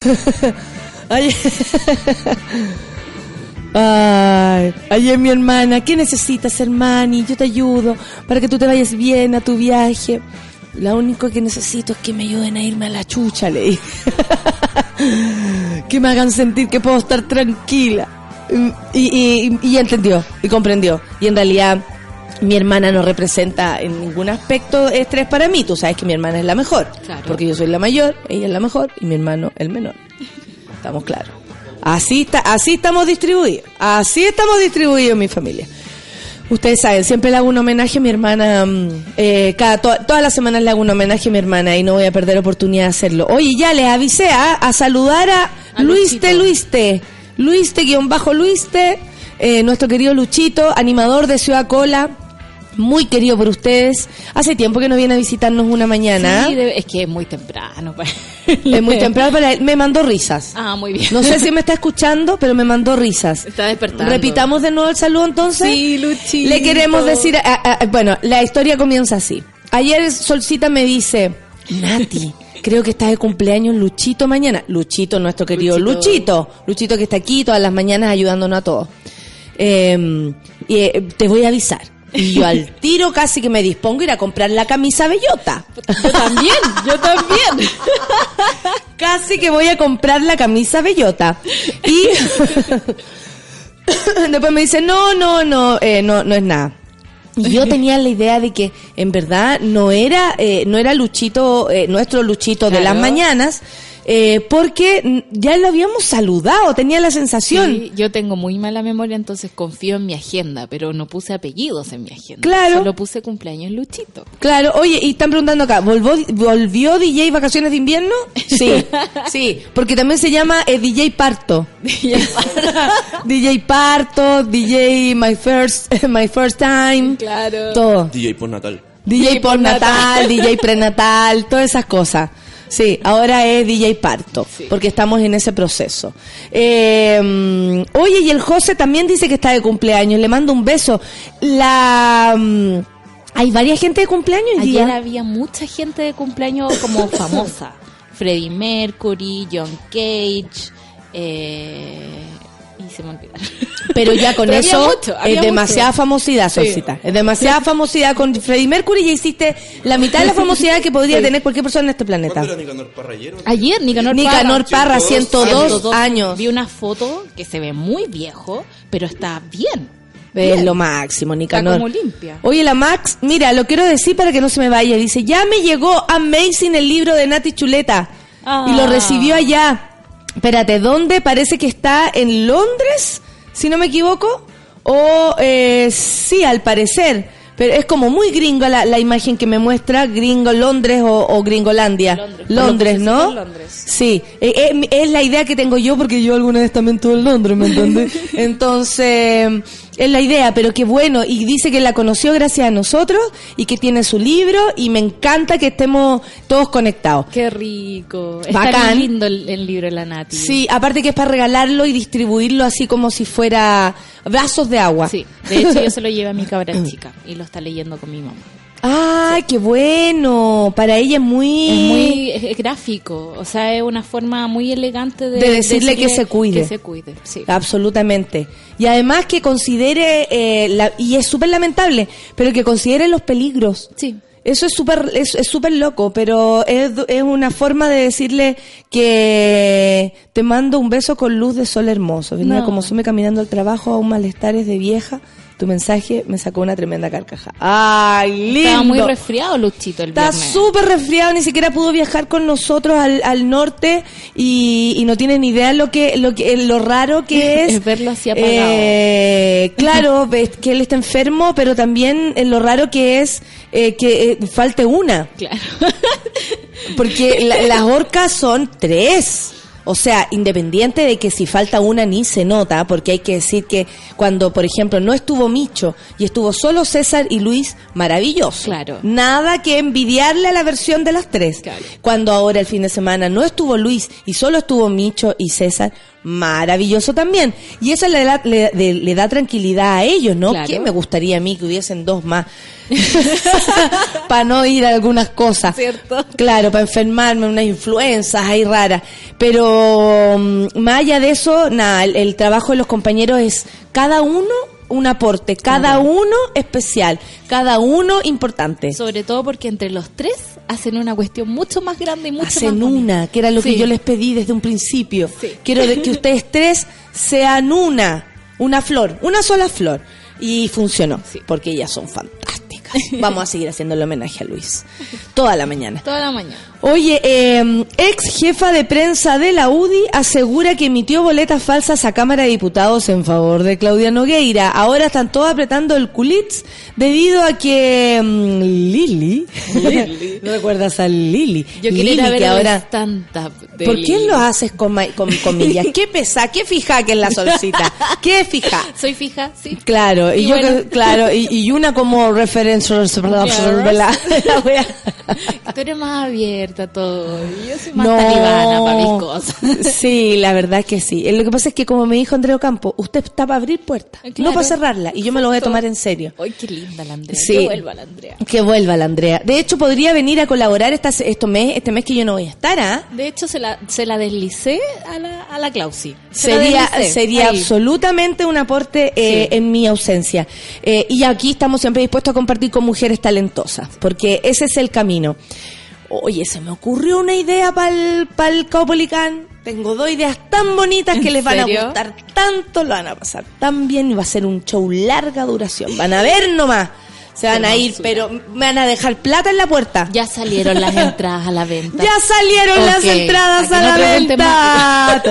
Ayer, Ay, ayer mi hermana, ¿qué necesitas, hermani? Yo te ayudo para que tú te vayas bien a tu viaje. Lo único que necesito es que me ayuden a irme a la chucha, le dije. que me hagan sentir que puedo estar tranquila. Y, y, y entendió, y comprendió. Y en realidad mi hermana no representa en ningún aspecto estrés para mí. Tú sabes que mi hermana es la mejor. Claro. Porque yo soy la mayor, ella es la mejor y mi hermano el menor. Estamos claros. Así, está, así estamos distribuidos. Así estamos distribuidos en mi familia. Ustedes saben, siempre le hago un homenaje a mi hermana. mm, eh, cada, to- todas las semanas le hago un homenaje a mi hermana y no voy a perder oportunidad de hacerlo. Oye, ya les avisé a, a saludar a, A Luiste. Luiste. Luiste, guion bajo Luiste. eh, nuestro querido Luchito, animador de Ciudad Cola. Muy querido por ustedes. Hace tiempo que no viene a visitarnos una mañana. Sí, es que es muy temprano. para- Es muy temprano para él. Me mandó risas. Ah, muy bien. No sé si me está escuchando, pero me mandó risas. Está despertando. Repitamos de nuevo el saludo entonces. Sí, Luchito. Le queremos decir, a- a- a- bueno, la historia comienza así. Ayer Solcita me dice, Nati, creo que está de cumpleaños Luchito mañana. Luchito, nuestro querido Luchito. Luchito. Luchito que está aquí todas las mañanas ayudándonos a todos. Eh, y, eh, te voy a avisar. Y yo al tiro casi que me dispongo a ir a comprar la camisa bellota. Yo también, yo también. Casi que voy a comprar la camisa bellota. Y después me dice, no, no, no, eh, no, no es nada. Y yo tenía la idea de que en verdad no era, eh, no era Luchito, eh, nuestro Luchito de las mañanas, eh, porque ya lo habíamos saludado, tenía la sensación. Sí, yo tengo muy mala memoria, entonces confío en mi agenda, pero no puse apellidos en mi agenda. Claro. Solo puse cumpleaños Luchito. Claro, oye, y están preguntando acá, ¿volvó, ¿volvió DJ Vacaciones de Invierno? Sí, sí, porque también se llama eh, DJ Parto. DJ Parto, DJ My First, My First Time. Claro. Todo. DJ por Natal. DJ por Natal, DJ prenatal, todas esas cosas. Sí, ahora es DJ Parto, Sí. porque estamos en ese proceso. Eh, mm, oye, y el José también dice que está de cumpleaños, le mando un beso. La... mm, hay varias gente de cumpleaños hoy Ayer día. había mucha gente de cumpleaños como famosa. Freddie Mercury, John Cage, eh, se me olvidaron. Pero ya con Pero eso mucho, es demasiada mucho. famosidad, Solcita. Es demasiada famosidad con Freddie Mercury y hiciste la mitad de la famosidad que podría tener cualquier persona en este planeta. ¿Cuándo era Nicanor Parrayero? Ayer Nicanor, Nicanor Parra. Parra, 102 102 años. Vi una foto que se ve muy viejo, pero está bien. Es Bien. lo máximo, Nicanor. Está como limpia. Oye, la Max, mira, lo quiero decir para que no se me vaya. Dice, ya me llegó Amazing el libro de Nati Chuleta. Ah. Y lo recibió allá. Espérate, ¿dónde? Parece que está en Londres, si no me equivoco. O, eh, sí, al parecer. Pero es como muy gringo la, la imagen que me muestra, gringo Londres o, o gringolandia. Londres. Londres, ¿no? Londres. Sí, eh, eh, es la idea que tengo yo porque yo alguna vez también estuve en Londres, ¿me entiendes? Entonces, es la idea, pero qué bueno. Y dice que la conoció gracias a nosotros y que tiene su libro y me encanta que estemos todos conectados. Qué rico. Está Bacán. bien lindo el, el libro de la Nati. Sí, aparte que es para regalarlo y distribuirlo así como si fuera vasos de agua. Sí, de hecho yo se lo llevé a mi cabra chica y lo está leyendo con mi mamá. ¡Ay, qué bueno! Para ella es muy... Es muy es- gráfico, o sea, es una forma muy elegante de, De decirle que se cuide. Que se cuide, sí. Absolutamente. Y además que considere, eh, la- y es súper lamentable, pero que considere los peligros. Sí. Eso es súper es, es súper loco, pero es, es una forma de decirle que te mando un beso con luz de sol hermoso. Venía No. como sume caminando al trabajo a un malestares de vieja. Tu mensaje me sacó una tremenda carcaja. ¡Ay, lindo! Estaba muy resfriado Luchito el Está súper resfriado, ni siquiera pudo viajar con nosotros al, al norte y, y no tiene ni idea lo que lo que lo raro que es Es verlo así apagado. Eh, claro, ves que él está enfermo, pero también eh, lo raro que es eh, que eh, falte una, Claro. porque la- las orcas son tres. O sea, independiente de que si falta una ni se nota, porque hay que decir que cuando, por ejemplo, no estuvo Micho y estuvo solo César y Luis, maravilloso. Claro. Nada que envidiarle a la versión de las tres. Claro. Cuando ahora el fin de semana no estuvo Luis y solo estuvo Micho y César, maravilloso también. Y eso le da, le, le- le da tranquilidad a ellos, ¿no? Claro. ¿Qué me gustaría a mí que hubiesen dos más? para no ir a algunas cosas. ¿Cierto? Claro, para enfermarme, unas influencias ahí raras. Pero mm, más allá de eso, nada, el, el trabajo de los compañeros es cada uno un aporte, cada uno especial, cada uno importante. Sobre todo porque entre los tres hacen una cuestión mucho más grande y mucho Hacen más bonita. una, que era lo que yo les pedí desde un principio. Sí. Quiero que ustedes tres sean una, una flor, una sola flor. Y funcionó, Sí. porque ellas son fantásticas. Vamos a seguir haciendo el homenaje a Luis. Toda la mañana. Toda la mañana. Oye, eh, ex jefa de prensa de la UDI asegura que emitió boletas falsas a Cámara de Diputados en favor de Claudia Nogueira. Ahora están todos apretando el culitz debido a que mm, Lili, ¿no recuerdas a Lili? Yo Lili, ver que el ahora... de ¿Por qué Lili. lo haces con, con comillas? ¿Qué pesa? ¿Qué fija que es la solcita? ¿Qué fija? Soy fija, sí. Claro, y, Y yo bueno. claro, y, y una como referencia la, la. Tú eres más abierta a todo. y Yo soy más talibana para mis cosas. Sí, la verdad es que sí. Eh, Lo que pasa es que como me dijo Andreo Campo, usted está para abrir puertas, Eh, no claro. para cerrarla, y yo me lo voy a tomar en serio. Ay, qué linda la Andrea. Sí. Que vuelva la Andrea. Que vuelva la Andrea. De hecho, podría venir a colaborar esta, esto mes, este mes que yo no voy a estar, ¿ah? De hecho, se la, se la deslicé a la, a la Clausi. Se la Sería, sería Ahí. absolutamente un aporte eh, Sí. en mi ausencia. Eh, y aquí estamos siempre dispuestos a compartir con mujeres talentosas, porque ese es el camino. Oye, se me ocurrió una idea para el Caupolicán. Tengo dos ideas tan bonitas que ¿En les van a gustar tanto, lo van a pasar tan bien y va a ser un show larga duración. Van a ver nomás. Se van a ir, pero me van a dejar plata en la puerta. Ya salieron las entradas a la venta. Ya salieron las entradas a la venta.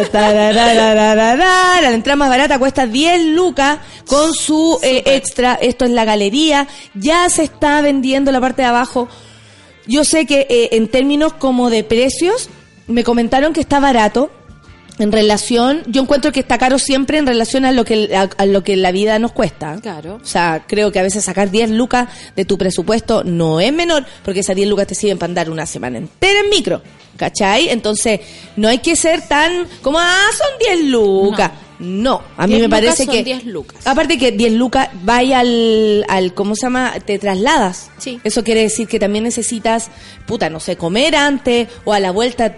La entrada más barata cuesta 10 lucas con su eh, extra. Esto es la galería. Ya se está vendiendo la parte de abajo. Yo sé que eh, en términos como de precios, me comentaron que está barato. En relación, yo encuentro que está caro siempre en relación a lo que a, a lo que la vida nos cuesta. Claro. O sea, creo que a veces sacar 10 lucas de tu presupuesto no es menor, porque esas 10 lucas te sirven para andar una semana entera en micro. ¿Cachai? Entonces, no hay que ser tan como, ah, son 10 lucas. No, a mí 10 me parece son que... 10 lucas. Aparte que 10 lucas, vaya al, al, ¿cómo se llama? Te trasladas. Sí. Eso quiere decir que también necesitas, puta, no sé, comer antes o a la vuelta,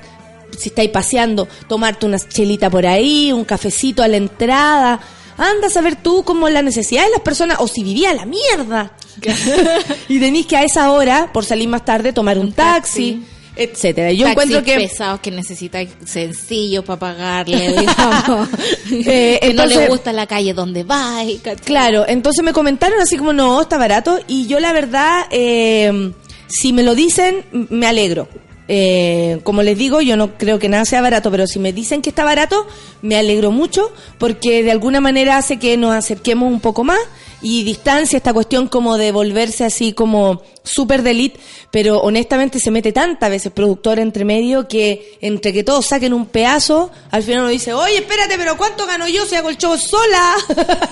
si estáis paseando, tomarte una chelita por ahí, un cafecito a la entrada. Anda a saber tú cómo la necesidad de las personas, o si vivía la mierda. y tenéis que a esa hora, por salir más tarde, tomar un, Un taxi, taxi. Etcétera. Yo Taxis encuentro que pesados que necesitan sencillo para pagarle, digamos. Eh, que no le gusta la calle donde va. y. Claro, entonces me comentaron así como, no, está barato. Y yo la verdad, eh, si me lo dicen, me alegro. Eh, como les digo, yo no creo que nada sea barato, pero si me dicen que está barato, me alegro mucho porque de alguna manera hace que nos acerquemos un poco más y distancia esta cuestión como de volverse así como súper de elite, pero honestamente se mete tanta veces productor entre medio que entre que todos saquen un pedazo, al final uno dice, oye, espérate, pero ¿cuánto gano yo si hago el show sola?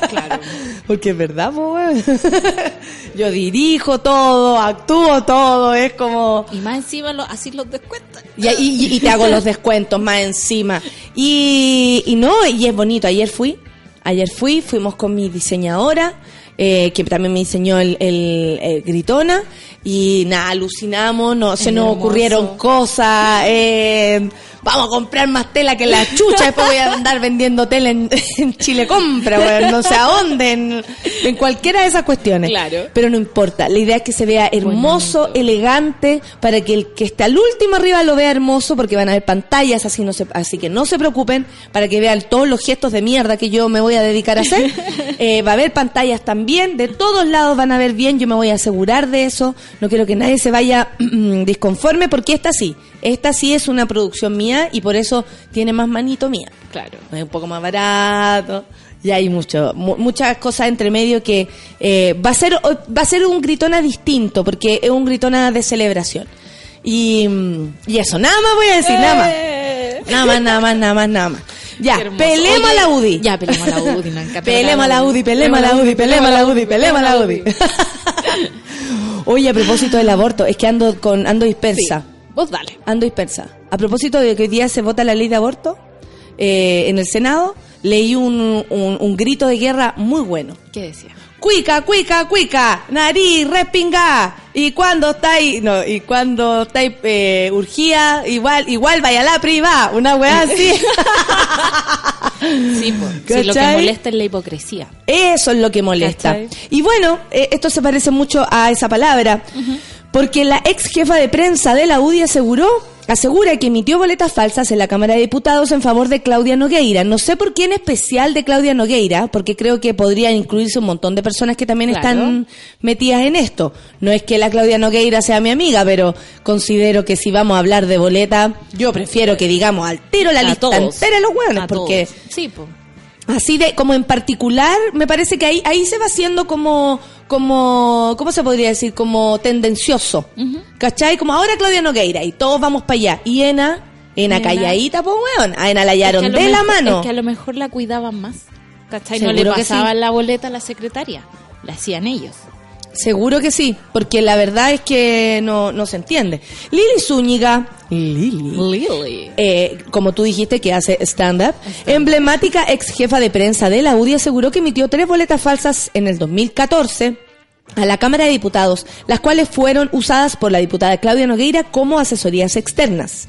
Claro. Porque es verdad, weón. Yo dirijo todo, actúo todo, es como... Y más encima lo, así los descuentan. Y, y- y te hago los descuentos más encima. Y, y no, y es bonito. Ayer fui, ayer fui, fuimos con mi diseñadora, eh, que también me diseñó el, el- el Gritona, y nada, alucinamos, no, se nos ocurrieron cosas, eh, vamos a comprar más tela que la chucha, después voy a andar vendiendo tela en, en Chile Compra, weón, no sé a dónde, en, en cualquiera de esas cuestiones. Claro. Pero no importa, la idea es que se vea hermoso, Bonito. elegante, para que el que esté al último arriba lo vea hermoso, porque van a haber pantallas, así, no se, así que no se preocupen, para que vean todos los gestos de mierda que yo me voy a dedicar a hacer. Eh, va a haber pantallas también, de todos lados van a ver bien, yo me voy a asegurar de eso, no quiero que nadie se vaya disconforme, porque esta sí, esta sí es una producción mía y por eso tiene más manito mía Claro. es un poco más barato y hay mucho mu- muchas cosas entre medio que eh, va a ser va a ser un gritona distinto porque es un gritona de celebración y, y eso nada más voy a decir nada más nada más nada más nada más nada más ya pelemos a la UDI Ya, pelemos a la UDI. encanta Pelemos a la UDI, pelemos a la UDI, pelemos a la UDI, pelemos a la UDI. Oye, a propósito del aborto, es que ando con ando dispersa. Sí. Vos dale. Ando dispersa. A propósito de que hoy día se vota la ley de aborto, eh, en el Senado, leí un, un, un grito de guerra muy bueno. ¿Qué decía? Cuica, cuica, cuica, nariz, respinga. Y cuando estáis, no, y cuando estáis eh, urgía, igual, igual vaya la privada, una weá así. Sí, po. Sí, lo que molesta es la hipocresía. Eso es lo que molesta. ¿Cachai? Y bueno, eh, esto se parece mucho a esa palabra, porque la ex jefa de prensa de la UDI aseguró, asegura que emitió boletas falsas en la Cámara de Diputados en favor de Claudia Nogueira. No sé por qué en especial de Claudia Nogueira, porque creo que podrían incluirse un montón de personas que también Claro. están metidas en esto. No es que la Claudia Nogueira sea mi amiga, pero considero que si vamos a hablar de boleta, yo prefiero que digamos al tiro la A lista todos. entera de los hueones, porque... Sí, po. Así de, como en particular, me parece que ahí, ahí se va haciendo como, como, ¿cómo se podría decir? Como tendencioso. ¿Cachai? Como ahora Claudia Nogueira y todos vamos para allá. Y Ena, Ena Ena. calladita, pues weón. A Ena la hallaron Es que a de la mano. Es que a lo mejor la cuidaban más. ¿Cachai? No le sí. pasaban la boleta a la secretaria. La hacían ellos. Seguro que sí, porque la verdad es que no, no se entiende. Lili Zúñiga, Lili, Lily. eh, como tú dijiste que hace stand-up, emblemática ex jefa de prensa de la UDI aseguró que emitió tres boletas falsas en el 2014 a la Cámara de Diputados, las cuales fueron usadas por la diputada Claudia Nogueira como asesorías externas.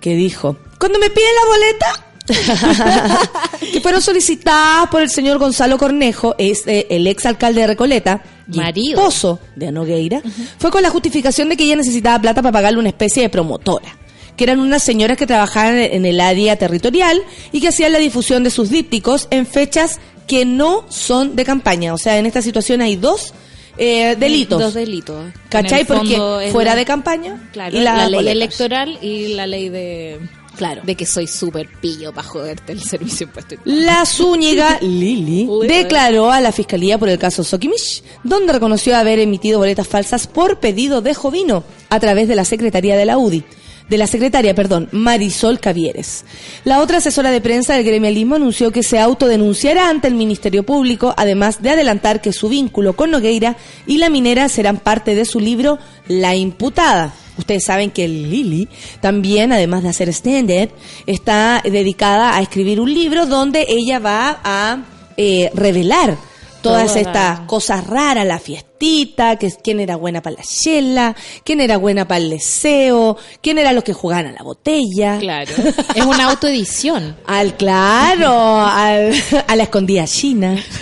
Que dijo, cuando me piden la boleta, que fueron solicitadas por el señor Gonzalo Cornejo, es eh, el ex alcalde de Recoleta, Marido. esposo de Nogueira, fue con la justificación de que ella necesitaba plata para pagarle una especie de promotora, que eran unas señoras que trabajaban en el área territorial y que hacían la difusión de sus dípticos en fechas que no son de campaña. O sea, en esta situación hay dos eh, delitos. Dos delitos. ¿Cachai? Porque fuera la- de campaña Claro, y la, las ley electoral y la ley de... Claro. De que soy súper pillo para joderte el servicio impuesto. La Zúñiga Lili declaró a la fiscalía por el caso Sokimich, donde reconoció haber emitido boletas falsas por pedido de Jovino a través de la secretaría de la UDI. De la secretaria, perdón, Marisol Cavieres. La otra asesora de prensa del gremialismo anunció que se autodenunciará ante el Ministerio Público, además de adelantar que su vínculo con Nogueira y la minera serán parte de su libro La Imputada. Ustedes saben que Lili también, además de hacer stand-up, está dedicada a escribir un libro donde ella va a eh, revelar todas Toda. estas cosas raras, la fiestita, que quién era buena para la chela, quién era buena para el deseo, quién era los que jugaban a la botella. Claro. Es una autoedición. Al claro, al- a la escondida china.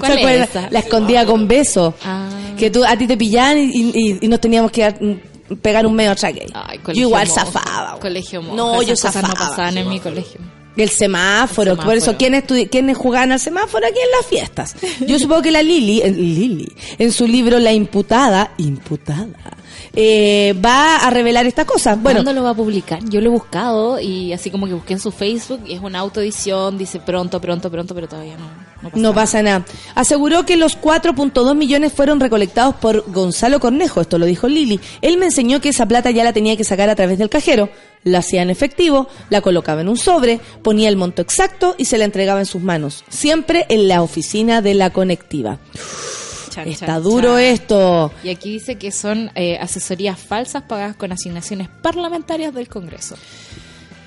¿Cuál ¿Se es esa? La escondida con beso. Ah. Que tú, a ti te pillaban y, y- y nos teníamos que dar- pegar un medio. Ay, Yo igual zafaba. Colegio. No, yo zafaba. no pasaban en mi colegio. El semáforo, El por eso. ¿quiénes, ¿quiénes jugaban al semáforo aquí en las fiestas? Yo supongo que la Lili, Lili, en su libro La Imputada, imputada, eh, va a revelar estas cosas. Bueno, ¿Cuándo lo va a publicar? Yo lo he buscado y así como que busqué en su Facebook y es una autoedición, dice pronto, pronto, pronto, pero todavía no, no pasa No pasa nada. Aseguró que los 4.2 millones fueron recolectados por Gonzalo Cornejo, esto lo dijo Lili. Él me enseñó que esa plata ya la tenía que sacar a través del cajero, la hacía en efectivo, la colocaba en un sobre, ponía el monto exacto y se la entregaba en sus manos, siempre en la oficina de la conectiva. Chan, Está chan, duro chan. esto. Y aquí dice que son eh, asesorías falsas pagadas con asignaciones parlamentarias del Congreso.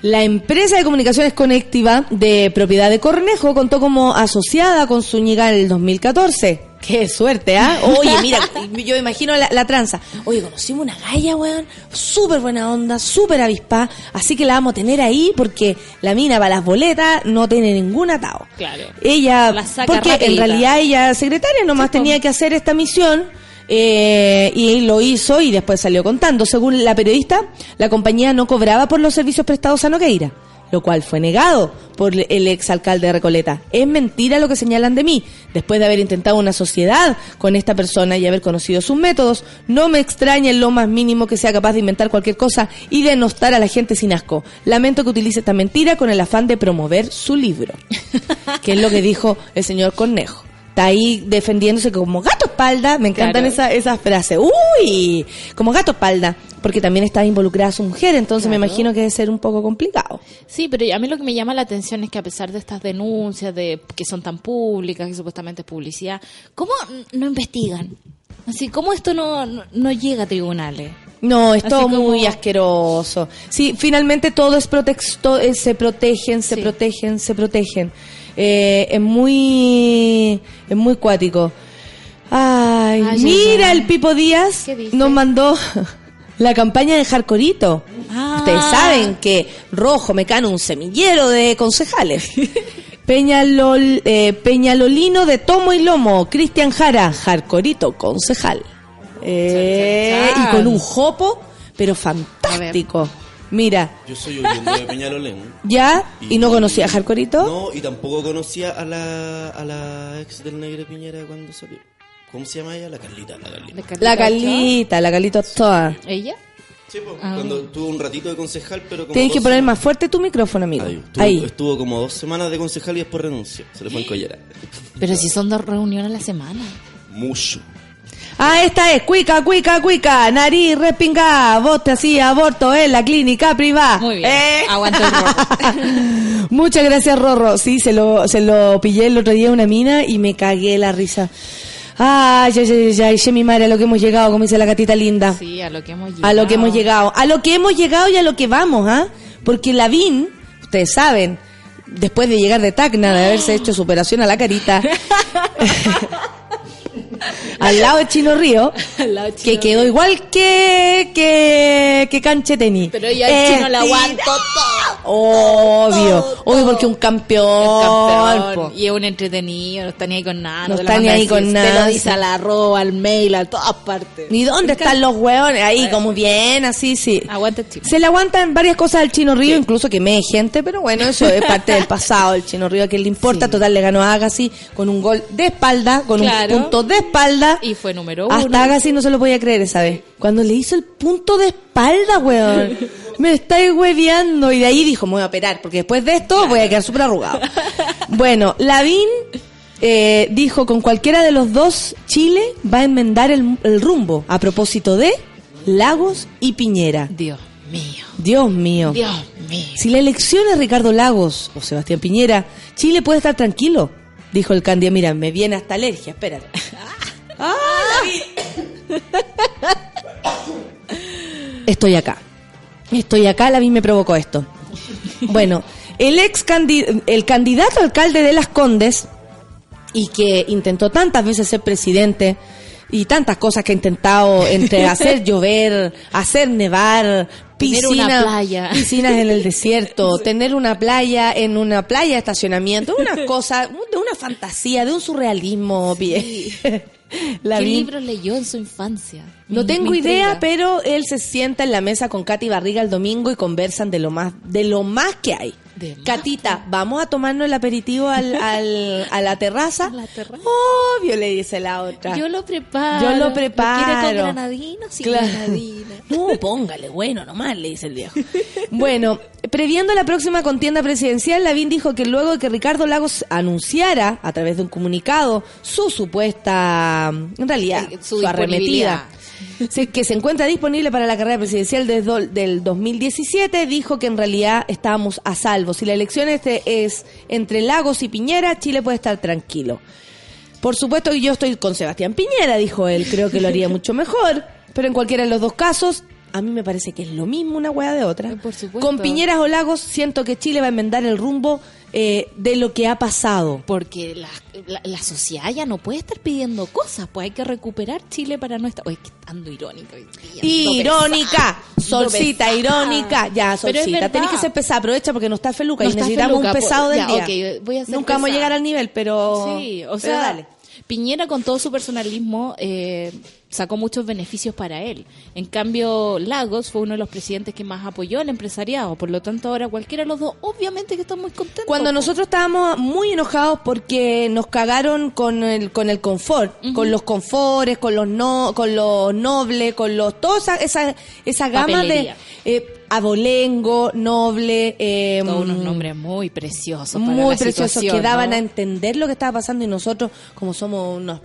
La empresa de comunicaciones conectiva de propiedad de Cornejo contó como asociada con Zúñiga en el 2014. Qué suerte, ¿ah? Oye, mira, yo imagino la, la tranza. Oye, conocimos una galla, weón, súper buena onda, súper avispa, así que la vamos a tener ahí porque la mina para las boletas no tiene ningún atado. Claro. Ella, La saca porque en realidad ella secretaria nomás Sí, tenía que hacer esta misión eh, y lo hizo y después salió contando. Según la periodista, la compañía no cobraba por los servicios prestados a Nogueira, lo cual fue negado por el exalcalde de Recoleta. Es mentira lo que señalan de mí. Después de haber intentado una sociedad con esta persona y haber conocido sus métodos, no me extraña en lo más mínimo que sea capaz de inventar cualquier cosa y denostar a la gente sin asco. Lamento que utilice esta mentira con el afán de promover su libro. que es lo que dijo el señor Cornejo. Está ahí defendiéndose como gato espalda. Me encantan Claro. esa- esas frases. ¡Uy! Como gato espalda. Porque también está involucrada su mujer, entonces me imagino que debe ser un poco complicado. Sí, pero a mí lo que me llama la atención es que a pesar de estas denuncias de que son tan públicas, que supuestamente es publicidad, ¿cómo no investigan? Así, ¿cómo esto no, no, no llega a tribunales? No, es Así todo como- muy asqueroso. Sí, finalmente todo es protexto, eh, se protegen, se Sí. protegen, se protegen. Eh, es muy, es muy cuático. Ay, Ay, mira el Pipo Díaz nos mandó la campaña de Jarcorito. Ah. Ustedes saben que Rojo Mecano un semillero de concejales. Peñalol, eh, Peñalolino de Tomo y Lomo, Cristian Jara, Jarcorito, concejal. Eh, y con un jopo, pero fantástico. Mira, Yo soy oriundo de Peñalolén. ya, y no conocía a Jarcorito. No, y tampoco conocía a la, a la ex del Negro Piñera cuando salió. ¿Cómo se llama ella? La Carlita. La Carlita. La Calita, la Calito toda. ¿Ella? Sí, pues, cuando tuvo un ratito de concejal, pero como. Tienes que poner semanas. más fuerte tu micrófono, amigo. Ahí, estuvo, Ahí. estuvo como dos semanas de concejal y después renunció. Se le fue en collera. Pero si son dos reuniones a la semana. Mucho. Ah, esta es cuica, cuica, cuica, nariz respingada, vos te hacía aborto en la clínica privada. Muy bien. Eh. Aguanta el Rorro. Muchas gracias, Rorro. Sí, se lo, se lo pillé el otro día en una mina y me cagué la risa. Ay, ay, ay, ay, ay, mi madre, a lo que hemos llegado, como dice la gatita linda. Sí, a lo que hemos llegado. A lo que hemos llegado. A lo que hemos llegado y a lo que vamos, ¿ah? Porque Lavín, ustedes saben, después de llegar de Tacna, de haberse hecho superación a la carita, al lado de Chino Río, que quedó igual que, que, que Canche Tenis. Pero ella el chino la Estira- aguantó todo. Obvio, obvio porque un campeón. Y es un entretenido, no está ni ahí con nada. No lo está ni a ahí con decir, nada, Te lo dice sí. al arroba, al mail, a todas partes. ¿Y dónde están los hueones? Ahí, como bien, así, sí. Aguanta el chino. Se le aguantan varias cosas al Chino Río, incluso que me gente, pero bueno, eso es parte del pasado. El Chino Río, ¿a le importa? Sí. Total, le ganó a Agassi con un gol de espalda, con Claro. un punto de espalda. Y fue número uno. Hasta Agassi no se lo podía creer esa vez. Cuando le hizo el punto de espalda, weón. Me estáis hueveando. Y de ahí dijo, me voy a operar, porque después de esto voy a quedar súper arrugado. Bueno, Lavín eh, dijo, con cualquiera de los dos, Chile va a enmendar el, el rumbo. A propósito de Lagos y Piñera. Dios mío. Dios mío. Dios mío. Si la elección es Ricardo Lagos o Sebastián Piñera, Chile puede estar tranquilo, dijo el candidato. Mira, me viene hasta alergia, espérate. ¡Ah! Estoy acá. Estoy acá, la vi me provocó esto. Bueno, el ex candi- el candidato alcalde de Las Condes y que intentó tantas veces ser presidente y tantas cosas que ha intentado entre hacer llover, hacer nevar, piscina- playa. piscinas en el desierto, tener una playa en una playa de estacionamiento, una cosa, de una fantasía, de un surrealismo. bien. La ¿Qué vi- libros leyó en su infancia? no Me- tengo me idea, pero él se sienta en la mesa con Katy Barriga el domingo y conversan de lo más, de lo más que hay. De más Catita, vamos a tomarnos el aperitivo al, al- a la terraza. A la terraza. Obvio, le dice la otra. Yo lo preparo. Yo lo ¿Lo preparo. quiere con granadina? Sí, Claro. granadina. No, póngale, bueno, nomás, le dice el viejo. Bueno, previendo la próxima contienda presidencial, Lavín dijo que luego de que Ricardo Lagos anunciara, a través de un comunicado, su supuesta, en realidad, Eh, su, su arremetida, que se encuentra disponible para la carrera presidencial desde del 2017, dijo que en realidad estábamos a salvo. Si la elección este es entre Lagos y Piñera, Chile puede estar tranquilo. Por supuesto que yo estoy con Sebastián Piñera, dijo él. Creo que lo haría mucho mejor. Pero en cualquiera de los dos casos, a mí me parece que es lo mismo una hueá de otra. Por supuesto. Con Piñeras o Lagos, siento que Chile va a enmendar el rumbo eh, de lo que ha pasado. Porque la, la, la sociedad ya no puede estar pidiendo cosas, pues hay que recuperar Chile para nuestra... Oye, que ando irónica Irónica, solcita, irónica. Ya, solcita, tenés que ser pesada. Aprovecha porque no está Feluca No y necesitamos Feluca, un pesado del ya, día. voy a Nunca vamos a llegar al nivel, pero. Sí, o pero sea, dale. Piñera con todo su personalismo eh, sacó muchos beneficios para él. En cambio, Lagos fue uno de los presidentes que más apoyó al empresariado. Por lo tanto, ahora cualquiera de los dos, obviamente que están muy contentos. Cuando nosotros estábamos muy enojados porque nos cagaron con el con el confort, con los confores, con los no, con los nobles, con los toda esa esa, esa gama de eh, abolengo, noble, eh, Todos unos nombres muy preciosos. para muy la preciosos que daban ¿no? a entender lo que estaba pasando y nosotros como somos unos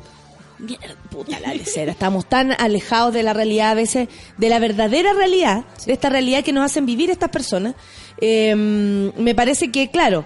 mierda, puta la lecera, estamos tan alejados de la realidad a veces, de la verdadera realidad, de esta realidad que nos hacen vivir estas personas. Eh, me parece que, claro,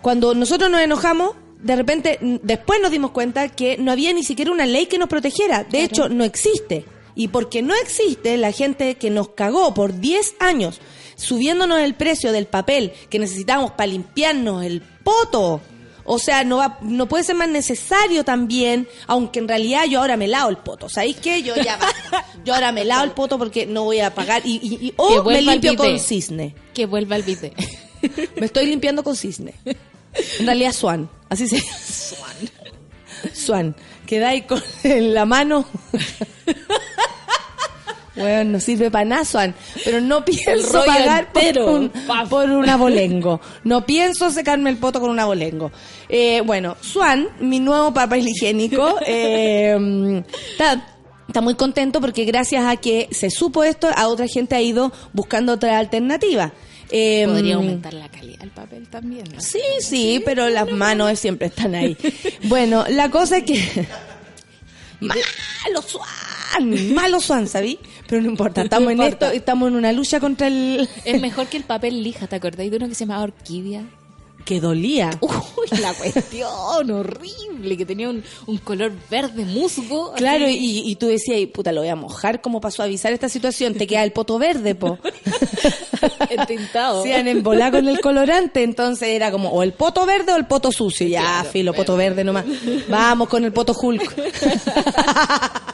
cuando nosotros nos enojamos, de repente, después nos dimos cuenta que no había ni siquiera una ley que nos protegiera. De hecho, no existe. Y porque no existe la gente que nos cagó por 10 años subiéndonos el precio del papel que necesitamos para limpiarnos el poto. O sea, no va, no puede ser más necesario también, aunque en realidad yo ahora me lavo el poto. ¿Sabéis qué? Yo ya basta. Yo ahora me lavo el poto porque no voy a pagar. Y, y- o me limpio con cisne. Que vuelva al bidet. Me estoy limpiando con cisne. En realidad Swan, así se Swan. Swan. Quedáis con en la mano. Bueno, no sirve para nada, Swan. Pero no pienso pagar por un, por un abolengo. No pienso secarme el poto con un abolengo. Eh, bueno, Swan, mi nuevo papel higiénico, eh, está, está muy contento porque gracias a que se supo esto, a otra gente ha ido buscando otra alternativa. Eh, Podría aumentar la calidad del papel también. ¿no? Sí, sí, pero las manos siempre están ahí. Bueno, la cosa es que... Malo Swan, malo Swan, ¿sabí? Pero no importa, estamos en importa. esto, estamos en una lucha contra el... Es mejor que el papel lija, ¿te acordáis de uno que se llamaba Orquídea? Que dolía. Uy, la cuestión horrible, que tenía un, un color verde musgo. Claro, y, y tú decías, "Ay, puta, lo voy a mojar como para suavizar esta situación. Te queda el poto verde, po. Entintado. Se han embolado con el colorante, entonces era como o el poto verde o el poto sucio. Ya, Claro, filo, poto verde nomás. Vamos con el poto Hulk.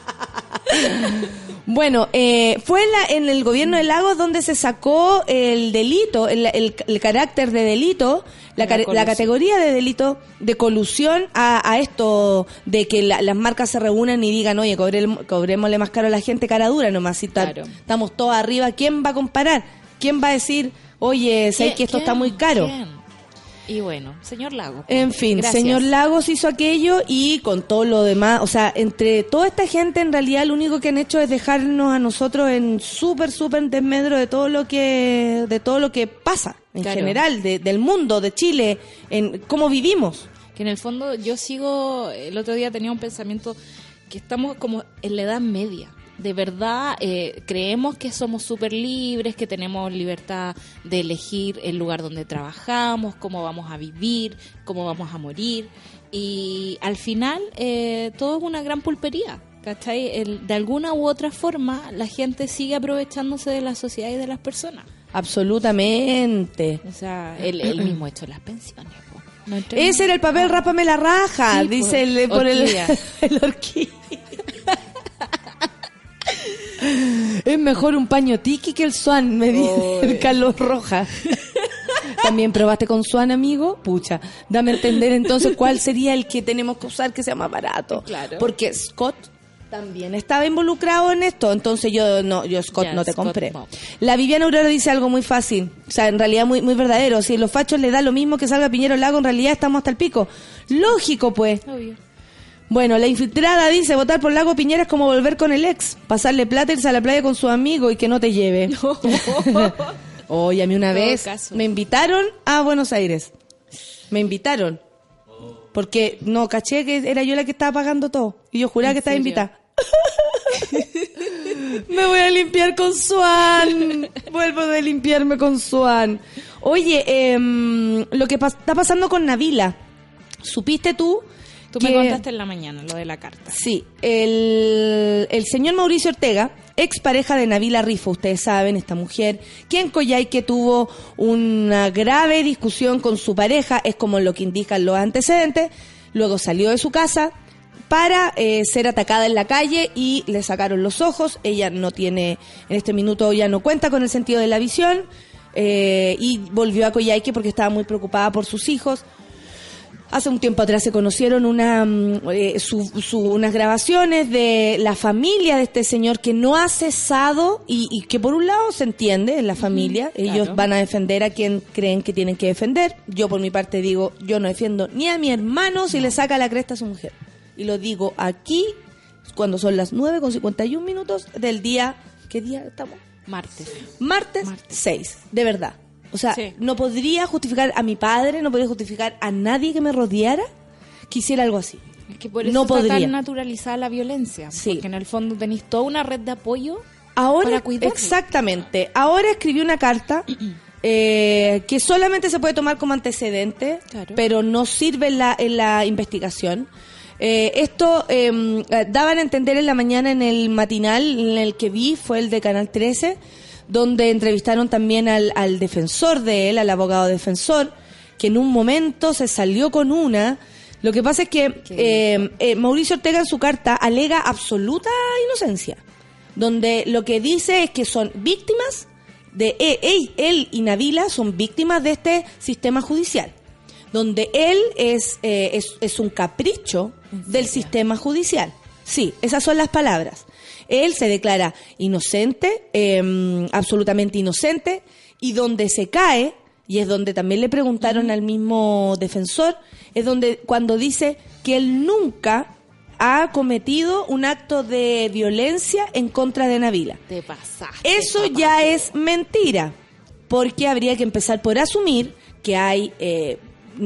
Bueno, eh, fue en, la- en el gobierno de Lagos donde se sacó el delito, el, el- el carácter de delito, la, La categoría de delito de colusión a, a esto de que la- las marcas se reúnan y digan, oye, cobrem- cobrémosle más caro a la gente cara dura nomás, si Claro. estamos todos arriba, ¿quién va a comparar? ¿Quién va a decir, oye, sé ¿Quién- que esto está muy caro? quién? Y bueno, señor Lago. En fin, Gracias. señor Lagos hizo aquello y con todo lo demás, o sea, entre toda esta gente en realidad lo único que han hecho es dejarnos a nosotros en súper, súper desmedro de todo lo que, de todo lo que pasa en Claro. general, de- del mundo, de Chile, en cómo vivimos. Que en el fondo yo sigo, el otro día tenía un pensamiento que estamos como en la edad media. De verdad eh, creemos que somos súper libres, que tenemos libertad de elegir el lugar donde trabajamos, cómo vamos a vivir, cómo vamos a morir. Y al final eh, todo es una gran pulpería. ¿Cachai? El- de alguna u otra forma la gente sigue aprovechándose de la sociedad y de las personas. Absolutamente. O sea, el, el mismo hecho de las pensiones. po. No Ese era el papel Rápame la raja, Sí, dice el, por el, orquídea. el orquídea. Es mejor un paño tiki que el swan, me dice el Carlos Rojas. ¿También probaste con swan, amigo? Pucha, dame a entender entonces cuál sería el que tenemos que usar que sea más barato. Claro. Porque Scott también estaba involucrado en esto, entonces yo no, yo Scott no te Scott, compré. La Viviana Aurora dice algo muy fácil, o sea, en realidad muy, muy verdadero. Si los fachos le da lo mismo que salga Piñero Lago, en realidad estamos hasta el pico. Lógico, pues. Obvio. Bueno, la infiltrada dice, votar por Lago Piñera es como volver con el ex, pasarle plata, irse a la playa con su amigo y que no te lleve. Oye, a mí una vez caso. me invitaron a Buenos Aires. Me invitaron. Porque no caché que era yo la que estaba pagando todo. Y yo juraba ¿En que estaba serio? invitada. Me voy a limpiar con Swan. Vuelvo de limpiarme con Swan. Oye, em, lo que pas- está pasando con Navila. ¿Supiste tú? Tú me que- contaste en la mañana lo de la carta. Sí, el, el señor Mauricio Ortega, ex pareja de Navila Rifo, ustedes saben, esta mujer, que en Coyhaique tuvo una grave discusión con su pareja, es como lo que indican los antecedentes, luego salió de su casa para eh, ser atacada en la calle y le sacaron los ojos, ella no tiene, en este minuto ya no cuenta con el sentido de la visión, eh, y volvió a Coyhaique porque estaba muy preocupada por sus hijos. Hace un tiempo atrás se conocieron una, mm, eh, su- su- unas grabaciones de la familia de este señor que no ha cesado y, y que por un lado se entiende en la familia, ellos claro. van a defender a quien creen que tienen que defender. Yo por mi parte digo, yo no defiendo ni a mi hermano si le saca la cresta a su mujer. Y lo digo aquí cuando son las 9 con 51 minutos del día, ¿qué día estamos? Martes. Martes, Martes. 6, de verdad. O sea, Sí. no podría justificar a mi padre, no podría justificar a nadie que me rodeara que hiciera algo así. Es que por eso No está podría. tan naturalizada la violencia. Sí. Porque en el fondo tenéis toda una red de apoyo Ahora, para cuidarlo. exactamente. Ahora escribí una carta eh, que solamente se puede tomar como antecedente, Claro. pero no sirve en la, en la investigación. Eh, esto eh, daban a entender en la mañana en el matinal en el que vi, fue el de Canal 13, donde entrevistaron también al, al defensor de él, al abogado defensor, que en un momento se salió con una. Lo que pasa es que eh, eh, Mauricio Ortega en su carta alega absoluta inocencia, donde lo que dice es que son víctimas de e, él, él y Navila son víctimas de este sistema judicial, donde él es, eh, es, es un capricho del sistema judicial. Sí, esas son las palabras. Él se declara inocente, eh, absolutamente inocente, y donde se cae, y es donde también le preguntaron al mismo defensor, es donde cuando dice que él nunca ha cometido un acto de violencia en contra de Navila. Te pasaste. Eso ya es mentira, porque habría que empezar por asumir que hay eh,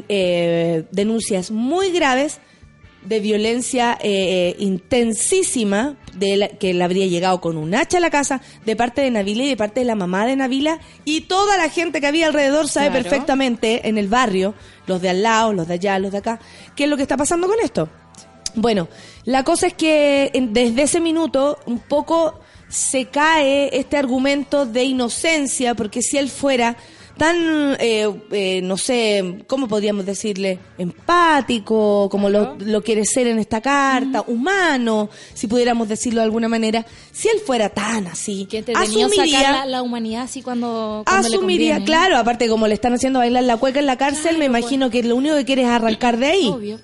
eh, denuncias muy graves de violencia eh, intensísima, de la- que él habría llegado con un hacha a la casa de parte de Navila y de parte de la mamá de Navila y toda la gente que había alrededor sabe Claro. perfectamente en el barrio, los de al lado, los de allá, los de acá, qué es lo que está pasando con esto. Bueno, la cosa es que en- desde ese minuto un poco se cae este argumento de inocencia, porque si él fuera tan, eh, eh, no sé, ¿cómo podríamos decirle? Empático, como lo, lo quiere ser en esta carta, humano, si pudiéramos decirlo de alguna manera, si él fuera tan así, Que asumiría, sacar la, la humanidad así cuando, asumiría, claro, aparte como le están haciendo bailar la cueca en la cárcel, me imagino que lo único que quiere es arrancar de ahí. Obvio.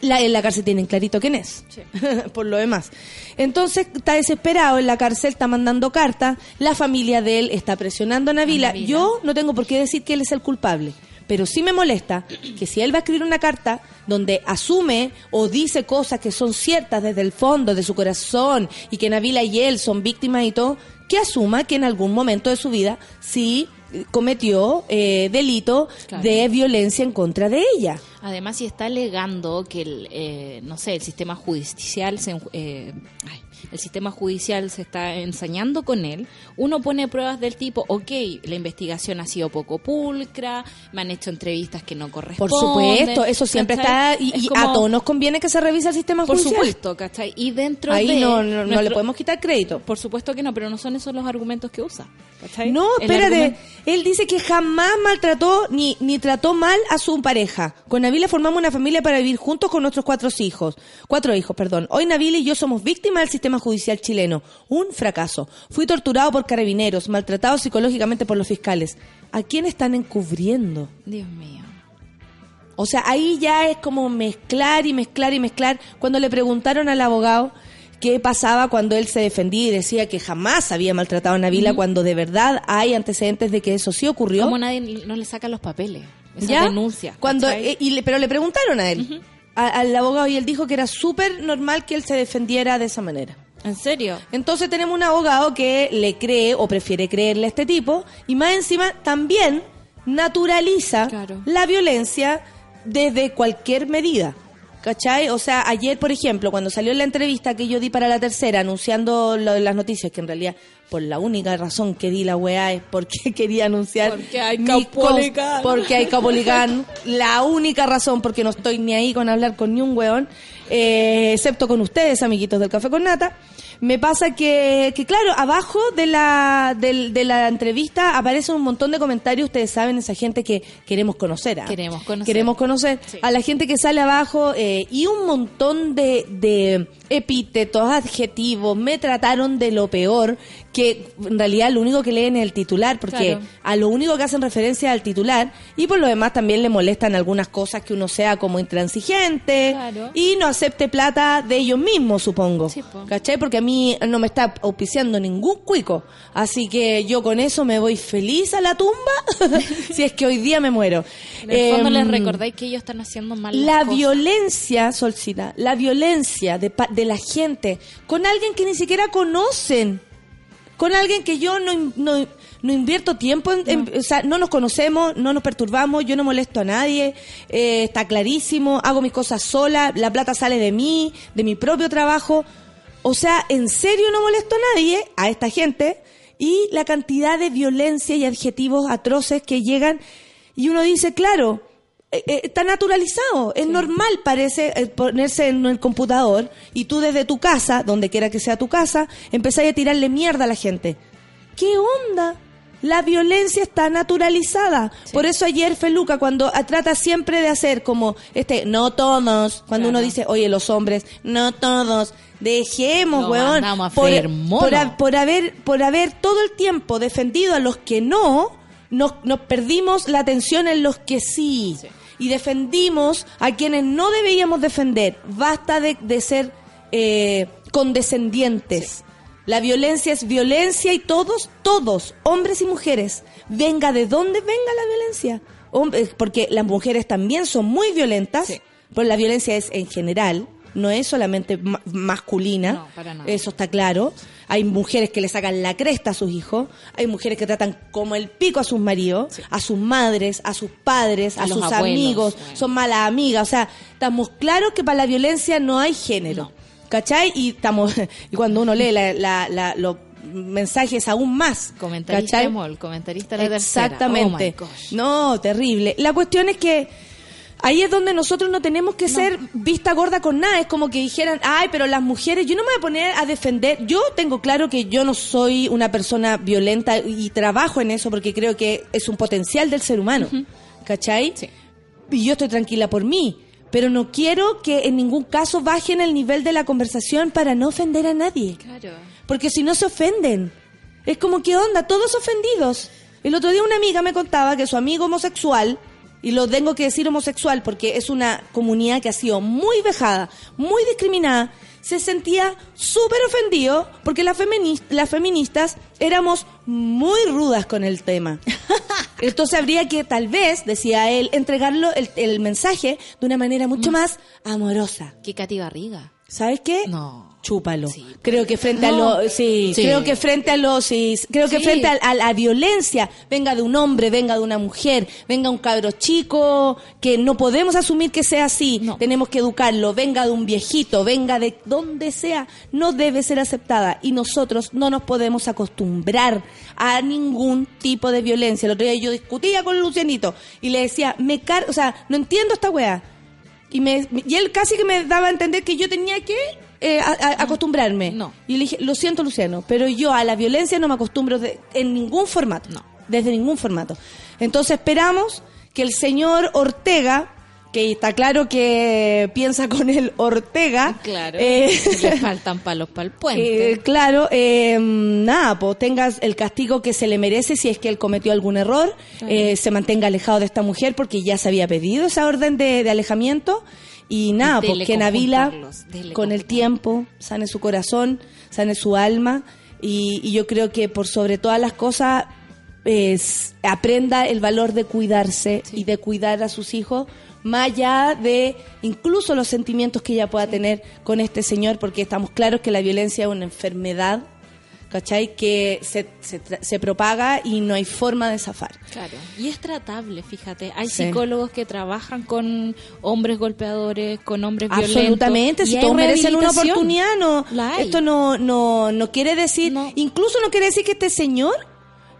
La, en la cárcel tienen clarito quién es, Sí. por lo demás. Entonces está desesperado en la cárcel, está mandando cartas, la familia de él está presionando a Navila. Yo no tengo por qué decir que él es el culpable, pero sí me molesta que si él va a escribir una carta donde asume o dice cosas que son ciertas desde el fondo de su corazón y que Navila y él son víctimas y todo, que asuma que en algún momento de su vida sí cometió eh, delito Claro. de violencia en contra de ella. Además, si está alegando que el, eh, no sé, el sistema judicial se, eh, ay, el sistema judicial se está ensañando con él, uno pone pruebas del tipo, ok, la investigación ha sido poco pulcra, me han hecho entrevistas que no Por corresponden. supuesto, eso siempre ¿cachai? está y, Es y como- a todos nos conviene que se revise el sistema Por judicial. supuesto, ¿cachai? Y dentro Ahí de no, no, no le podemos quitar crédito. Por supuesto que no, pero no son esos los argumentos que usa. ¿cachai? No, El espérate. argumento- Él dice que jamás maltrató ni, ni trató mal a su pareja. Con Navila formamos una familia para vivir juntos con nuestros cuatro hijos. Cuatro hijos, perdón. Hoy Navila y yo somos víctimas del sistema judicial chileno. Un fracaso. Fui torturado por carabineros, maltratado psicológicamente por los fiscales. ¿A quién están encubriendo? Dios mío. O sea, ahí ya es como mezclar y mezclar y mezclar. Cuando le preguntaron al abogado qué pasaba cuando él se defendía y decía que jamás había maltratado a Navila, cuando de verdad hay antecedentes de que eso sí ocurrió. ¿Cómo nadie no le saca los papeles? Esa ¿Ya? denuncia. Cuando, eh, y le- pero le preguntaron a él, a- al abogado, y él dijo que era súper normal que él se defendiera de esa manera. ¿En serio? Entonces tenemos un abogado que le cree o prefiere creerle a este tipo y más encima también naturaliza Claro. la violencia desde cualquier medida. ¿Cachai? O sea, ayer, por ejemplo, cuando salió la entrevista que yo di para la tercera anunciando lo de las noticias, que en realidad por la única razón que di la weá es porque quería anunciar Porque hay Caupolicán. porque hay Caupolicán. la única razón porque no estoy ni ahí con hablar con ni un weón, eh, excepto con ustedes, amiguitos del Café con Nata. Me pasa que, que claro, abajo de la, del- de la entrevista aparecen un montón de comentarios, ustedes saben, esa gente que queremos conocer. ¿ah? Queremos conocer. Queremos conocer Sí. a la gente que sale abajo eh, y un montón de, de epítetos, adjetivos, me trataron de lo peor, que en realidad lo único que leen es el titular, porque Claro. a lo único que hacen referencia al titular y por lo demás también le molestan algunas cosas que uno sea como intransigente Claro. y no acepte plata de ellos mismos, supongo. Sí, po. ¿Cachai? Porque a mí no me está auspiciando ningún cuico. Así que yo con eso me voy feliz a la tumba si es que hoy día me muero. En el fondo Em, les recordáis que ellos están haciendo mal la cosas. violencia, Solcita, la violencia de, de la gente con alguien que ni siquiera conocen, con alguien que yo no, no, no invierto tiempo, en, en- o sea, no nos conocemos, no nos perturbamos, yo no molesto a nadie, eh, está clarísimo, hago mis cosas sola, la plata sale de mí, de mi propio trabajo. O sea, en serio no molesto a nadie, a esta gente, y la cantidad de violencia y adjetivos atroces que llegan, y uno dice, claro, está naturalizado, es normal parece eh, ponerse en el computador y tú desde tu casa, donde quiera que sea tu casa, empezás a tirarle mierda a la gente. ¿Qué onda? La violencia está naturalizada. Por eso ayer Feluca, cuando trata siempre de hacer como, este, no todos, cuando Claro. uno dice, oye, los hombres, no todos, dejemos, Nos weón. a Por, por por haber, por haber todo el tiempo defendido a los que no, nos, nos perdimos la atención en los que sí. Sí. Y defendimos a quienes no debíamos defender. Basta de, de ser eh, condescendientes. La violencia es violencia y todos, todos, hombres y mujeres, venga de donde venga la violencia. Hombres, porque las mujeres también son muy violentas, Sí. pero la violencia es en general, no es solamente ma- masculina. No, para nada. Eso está claro. Hay mujeres que le sacan la cresta a sus hijos, hay mujeres que tratan como el pico a sus maridos, a sus madres, a sus padres, a, sus abuelos, amigos, bueno. son malas amigas. O sea, estamos claros que para la violencia no hay género. No. ¿Cachai? Y estamos y cuando uno lee la- la- la- los mensajes aún más. Comentarista ¿cachai? de mol, comentarista de la tercera. Exactamente. Oh my gosh. no, terrible. La cuestión es que ahí es donde nosotros no tenemos que ser vista gorda con nada. Es como que dijeran, ay, pero las mujeres, yo no me voy a poner a defender. Yo tengo claro que yo no soy una persona violenta y trabajo en eso porque creo que es un potencial del ser humano. ¿Cachai? Sí. Y yo estoy tranquila por mí. Pero no quiero que en ningún caso bajen el nivel de la conversación para no ofender a nadie. Claro. Porque si no se ofenden. Es como, ¿qué onda? Todos ofendidos. El otro día una amiga me contaba que su amigo homosexual, y lo tengo que decir homosexual porque es una comunidad que ha sido muy vejada, muy discriminada, se sentía súper ofendido porque las, femini- las feministas éramos muy rudas con el tema. Entonces habría que, tal vez, decía él, entregarlo el, el mensaje de una manera mucho más amorosa. ¿Qué Katy Barriga? ¿Sabes qué? No. Chúpalo. Sí. Creo que frente No. a lo, sí, Sí. creo que frente a los, sí, creo que frente a, a la violencia, venga de un hombre, venga de una mujer, venga un cabro chico, que no podemos asumir que sea así, No. tenemos que educarlo, venga de un viejito, venga de donde sea, no debe ser aceptada y nosotros no nos podemos acostumbrar a ningún tipo de violencia. El otro día yo discutía con Lucianito y le decía, me car, o sea, no entiendo esta weá. Y, me, y él casi que me daba a entender que yo tenía que eh, a- a- acostumbrarme. No. Y le dije, lo siento Luciano, pero yo a la violencia no me acostumbro de- en ningún formato. No. Desde ningún formato. Entonces esperamos que el señor Ortega, que está claro que piensa con el Ortega, Claro. eh, Le faltan palos para el puente. eh, claro, eh, nada, pues tengas el castigo que se le merece si es que él cometió algún error, eh, se mantenga alejado de esta mujer porque ya se había pedido esa orden de, de alejamiento y nada, Dele pues que con Navila con el tiempo sane su corazón, sane su alma y, y yo creo que por sobre todas las cosas es- aprenda el valor de cuidarse y de cuidar a sus hijos más allá de incluso los sentimientos que ella pueda tener con este señor, porque estamos claros que la violencia es una enfermedad, ¿cachai? Que se, se, se propaga y no hay forma de zafar. Claro. Y es tratable, fíjate. Hay Sí. psicólogos que trabajan con hombres golpeadores, con hombres violentos. Absolutamente, si todos merecen una oportunidad, no, esto no, no, no quiere decir, No. incluso no quiere decir que este señor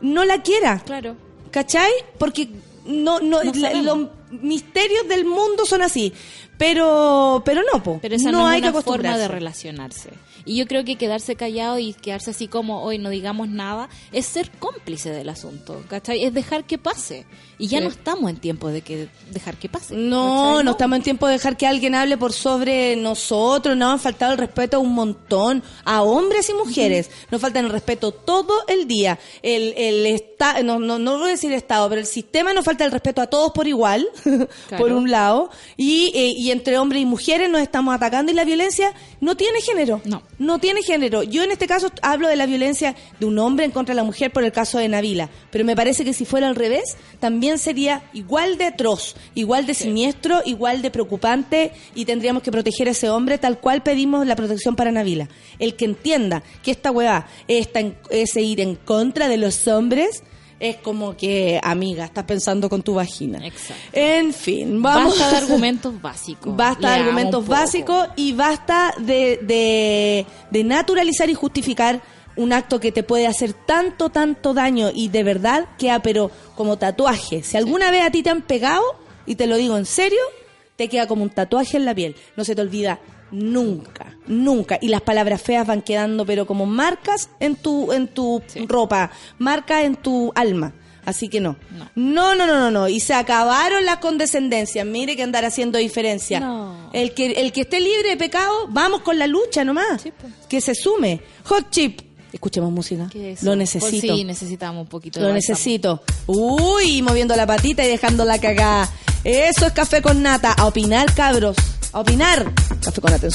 no la quiera. Claro. ¿Cachai? Porque no, no, No la-. Misterios del mundo son así. Pero, pero no, po. Pero esa no, no, hay es que forma de relacionarse. Y yo creo que quedarse callado y quedarse así como hoy no digamos nada es ser cómplice del asunto, ¿cachai? Es dejar que pase. Y ya Sí. no estamos en tiempo de que dejar que pase. No, no estamos en tiempo de dejar que alguien hable por sobre nosotros. Nos han faltado el respeto a un montón, a hombres y mujeres. Nos faltan el respeto todo el día. El, el esta, no, no, no voy a decir Estado, pero el sistema nos falta el respeto a todos por igual, por un lado. Y, eh, y entre hombres y mujeres nos estamos atacando y la violencia no tiene género. No. No tiene género. Yo en este caso hablo de la violencia de un hombre en contra de la mujer por el caso de Navila. Pero me parece que si fuera al revés, también sería igual de atroz, igual de siniestro, igual de preocupante y tendríamos que proteger a ese hombre tal cual pedimos la protección para Navila. El que entienda que esta weá está en, es ir en contra de los hombres es como que, amiga, estás pensando con tu vagina. Exacto. En fin, vamos. Basta de argumentos básicos. Basta de argumentos básicos y basta de, de, de naturalizar y justificar un acto que te puede hacer tanto, tanto daño y de verdad queda pero como tatuaje. Si alguna vez a ti te han pegado, y te lo digo en serio, te queda como un tatuaje en la piel. No se te olvida nunca, nunca. Y las palabras feas van quedando, pero como marcas en tu, en tu ropa, marcas en tu alma. Así que no. No. No, no, no, no. Y se acabaron las condescendencias. Mire que andar haciendo diferencia. No. El que, el que esté libre de pecado, vamos con la lucha nomás. Sí, pues. Que se sume. Hot chip. Escuchemos música. Lo necesito. Pues sí, necesitamos un poquito de Lo necesito. Uy, moviendo la patita y dejando la cagada. Eso es café con nata. A opinar, cabros. A opinar. Café con nata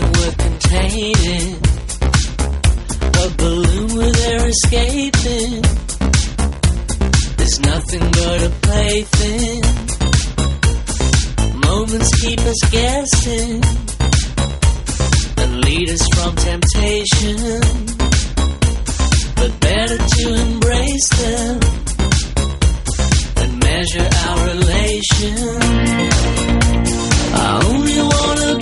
worth containing. A balloon with air escaping. There's nothing but a plaything. Moments keep us guessing and lead us from temptation. But better to embrace them and measure our relation. I only wanna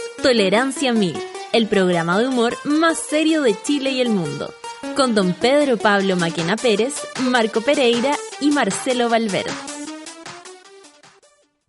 Tolerancia Mil, el programa de humor más serio de Chile y el mundo, con don Pedro Pablo Maquena Pérez, Marco Pereira y Marcelo Valverde.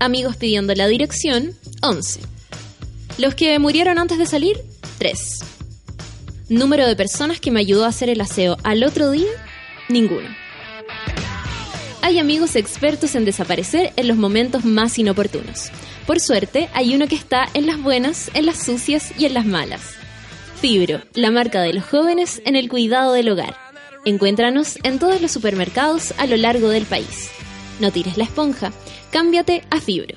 Amigos pidiendo la dirección, 11. Los que murieron antes de salir, 3. Número de personas que me ayudó a hacer el aseo al otro día, ninguno. Hay amigos expertos en desaparecer en los momentos más inoportunos. Por suerte, hay uno que está en las buenas, en las sucias y en las malas. Fibro, la marca de los jóvenes en el cuidado del hogar. Encuéntranos en todos los supermercados a lo largo del país. No tires la esponja, cámbiate a Fibro.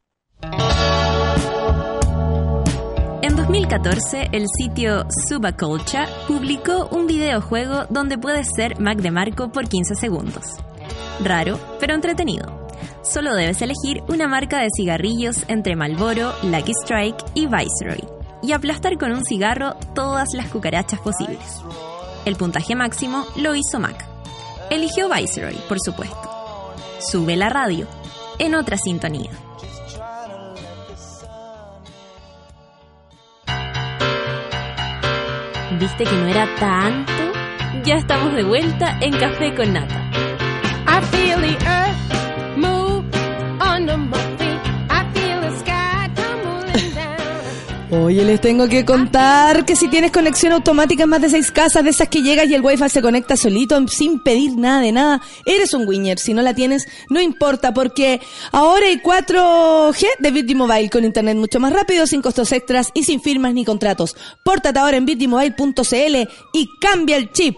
En 2014, el sitio Subaculture publicó un videojuego donde puedes ser Mac de Marco por 15 segundos. Raro, pero entretenido. Solo debes elegir una marca de cigarrillos entre Marlboro, Lucky Strike y Viceroy y aplastar con un cigarro todas las cucarachas posibles. El puntaje máximo lo hizo Mac. Eligió Viceroy, por supuesto. Sube la radio, en otra sintonía. ¿Viste que no era tanto? Ya estamos de vuelta en Café con Nata. I feel the earth Oye, les tengo que contar que si tienes conexión automática en más de seis casas, de esas que llegas y el wifi se conecta solito sin pedir nada de nada, eres un winner. Si no la tienes, no importa, porque ahora hay 4G de Bitty Mobile con internet mucho más rápido, sin costos extras y sin firmas ni contratos. Pórtate ahora en bittymobile.cl y cambia el chip.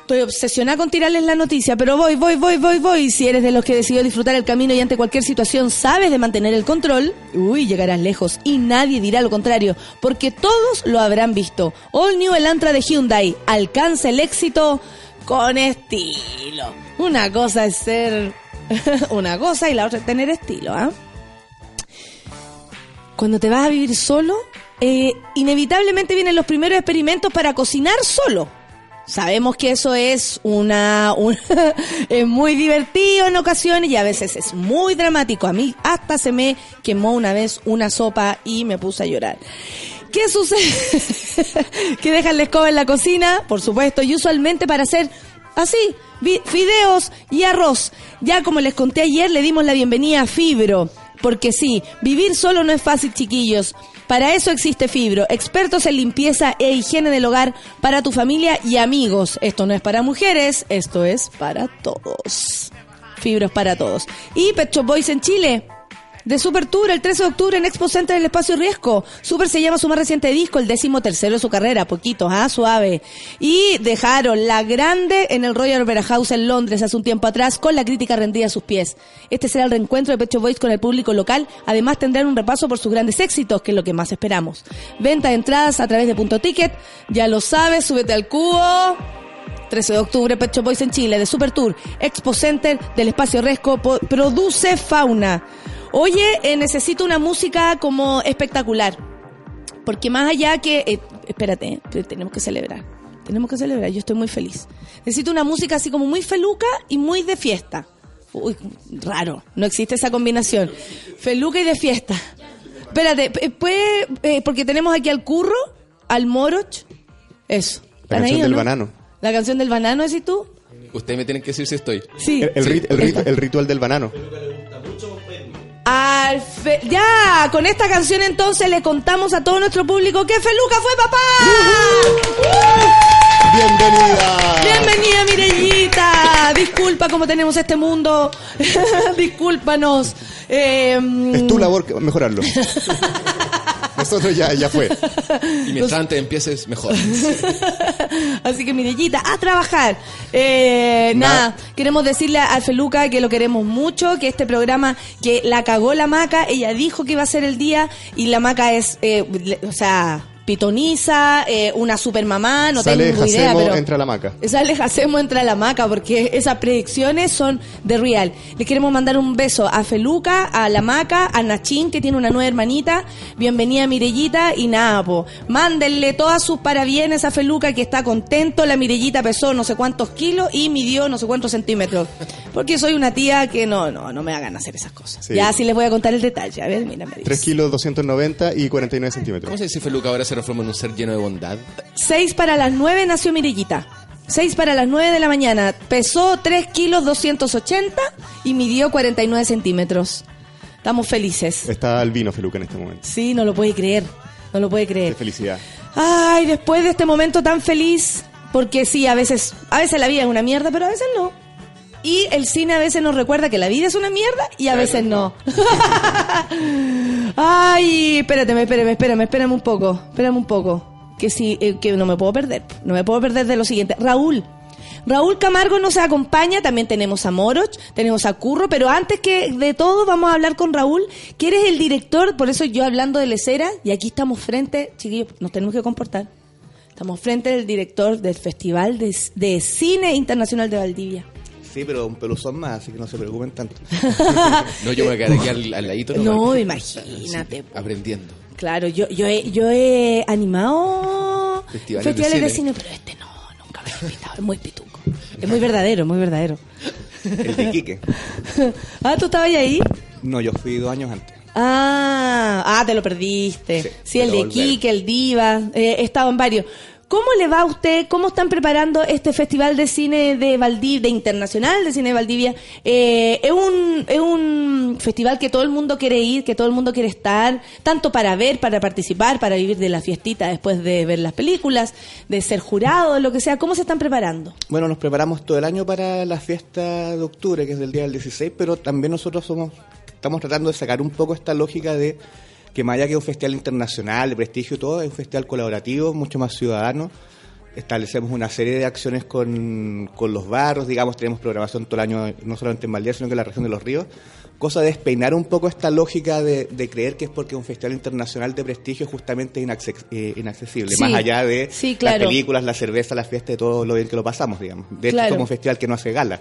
Estoy obsesionada con tirarles la noticia, pero voy, voy, voy, voy, voy. Si eres de los que decidió disfrutar el camino y ante cualquier situación sabes de mantener el control, uy, llegarás lejos y nadie dirá lo contrario, porque todos lo habrán visto. All New Elantra de Hyundai alcanza el éxito con estilo. Una cosa es ser una cosa y la otra es tener estilo, ¿ah? Cuando te vas a vivir solo, eh, inevitablemente vienen los primeros experimentos para cocinar solo. Sabemos que eso es una, un- es muy divertido en ocasiones y a veces es muy dramático. A mí hasta se me quemó una vez una sopa y me puse a llorar. ¿Qué sucede? que dejan la escoba en la cocina, por supuesto, y usualmente para hacer así, fideos y arroz. Ya como les conté ayer, le dimos la bienvenida a Fibro. Porque sí, vivir solo no es fácil, chiquillos. Para eso existe Fibro, expertos en limpieza e higiene del hogar para tu familia y amigos. Esto no es para mujeres, esto es para todos. Fibros para todos. Y Pet Shop Boys en Chile. De Super Tour el 13 de octubre en Expo Center del Espacio Riesgo. Super se llama su más reciente disco, el décimo tercero de su carrera, poquito, ah, suave. Y dejaron la grande en el Royal Opera House en Londres hace un tiempo atrás con la crítica rendida a sus pies. Este será el reencuentro de Pecho Boys con el público local. Además tendrán un repaso por sus grandes éxitos, que es lo que más esperamos. Venta de entradas a través de Punto Ticket. Ya lo sabes, súbete al cubo. 13 de octubre, Pet Shop Boys en Chile, de Super Tour, Expo Center del Espacio Resco, produce Fauna. Oye, eh, necesito una música como espectacular. Porque más allá que... eh, espérate, eh, tenemos que celebrar. Tenemos que celebrar, yo estoy muy feliz. Necesito una música así como muy feluca y muy de fiesta. Uy, raro, no existe esa combinación. Feluca y de fiesta. Espérate, eh, porque tenemos aquí al curro, al moroch. Eso. La ¿Están ahí canción del no? banano. La canción del banano, ¿decís tú? Ustedes me tienen que decir si estoy. Sí. El, el rit- el rit- Esta. el ritual del banano. Al fe- ya, con esta canción entonces le contamos a todo nuestro público que Feluca fue papá. ¡Bienvenida! Bienvenida Mirellita. Disculpa cómo tenemos este mundo. Discúlpanos. Eh, Es tu labor que- Nosotros ya, ya fue. Y mientras antes empieces, mejor. Así que Mirellita, a trabajar. Eh, nada, queremos decirle a Feluca que lo queremos mucho, que este programa, que la cagó la maca, ella dijo que iba a ser el día y la maca es, eh, o sea, pitoniza, eh, una super mamá, no Sale tengo idea, Jacemo, pero... entra a la maca. Sale Hacemos entra a la maca porque esas predicciones son de real. Le queremos mandar un beso a Feluca, a la maca, a Nachín que tiene una nueva hermanita. Bienvenida Mirellita y nada, po. Mándenle todas sus parabienes a Feluca que está contento. La Mirellita pesó no sé cuántos kilos y midió no sé cuántos centímetros. Porque soy una tía que no, no, no me hagan hacer esas cosas. Sí. Ya sí les voy a contar el detalle. A ver, mira, me 3 kilos 290 y 49 ¿Cómo centímetros. se dice Feluca ahora se transforma en un ser lleno de bondad? 6 para las 9 nació Mirellita. 6 para las 9 de la mañana. Pesó 3 kilos 280 y midió 49 centímetros. Estamos felices. Está albino Feluca en este momento. Sí, no lo puede creer. No lo puede Qué creer. felicidad. Ay, después de este momento tan feliz, porque sí, a veces, a veces la vida es una mierda, pero a veces no. Y el cine a veces nos recuerda que la vida es una mierda y a veces no. Ay, espérate, espérame, espérame, espérame un poco, espérame un poco. Que sí, eh, que no me puedo perder, no me puedo perder de lo siguiente. Raúl. Raúl Camargo nos acompaña, también tenemos a Moroch, tenemos a Curro, pero antes que de todo vamos a hablar con Raúl, que eres el director, por eso yo hablando de Lecera, y aquí estamos frente, chiquillos, nos tenemos que comportar. Estamos frente del director del Festival de, de Cine Internacional de Valdivia. Sí, pero un peluzón más, así que no se preocupen tanto. No, yo me voy a quedar aquí al, al ladito. No, nomás. imagínate. Aprendiendo. Claro, yo, yo, he, yo he animado Festivales festivales, de de, cine. cine. pero este no, nunca me he invitado. Es muy pituco. Es muy verdadero, muy verdadero. El de Quique. ah, ¿tú estabas ahí? No, yo fui dos años antes. Ah, ah, te lo perdiste. Sí, Sí, el de. Kike, el Diva, eh, he estado en varios. ¿Cómo le va a usted? ¿Cómo están preparando este festival de cine de Valdivia, de internacional de cine de Valdivia? Eh, es un es un festival que todo el mundo quiere ir, que todo el mundo quiere estar, tanto para ver, para participar, para vivir de la fiestita después de ver las películas, de ser jurado, lo que sea. ¿Cómo se están preparando? Bueno, nos preparamos todo el año para la fiesta de octubre, que es del día del 16, pero también nosotros somos estamos tratando de sacar un poco esta lógica de que más allá que un festival internacional de prestigio y todo, es un festival colaborativo, mucho más ciudadano. Establecemos una serie de acciones con, con los barrios, digamos, tenemos programación todo el año, no solamente en Valdivia, sino que en la región de los ríos. Cosa de despeinar un poco esta lógica de, de creer que es porque un festival internacional de prestigio justamente es inacce- eh, inaccesible, Sí, más allá de sí, las películas, la cerveza, la fiesta y todo lo bien que lo pasamos, digamos. De hecho, Claro. somos un festival que no hace gala,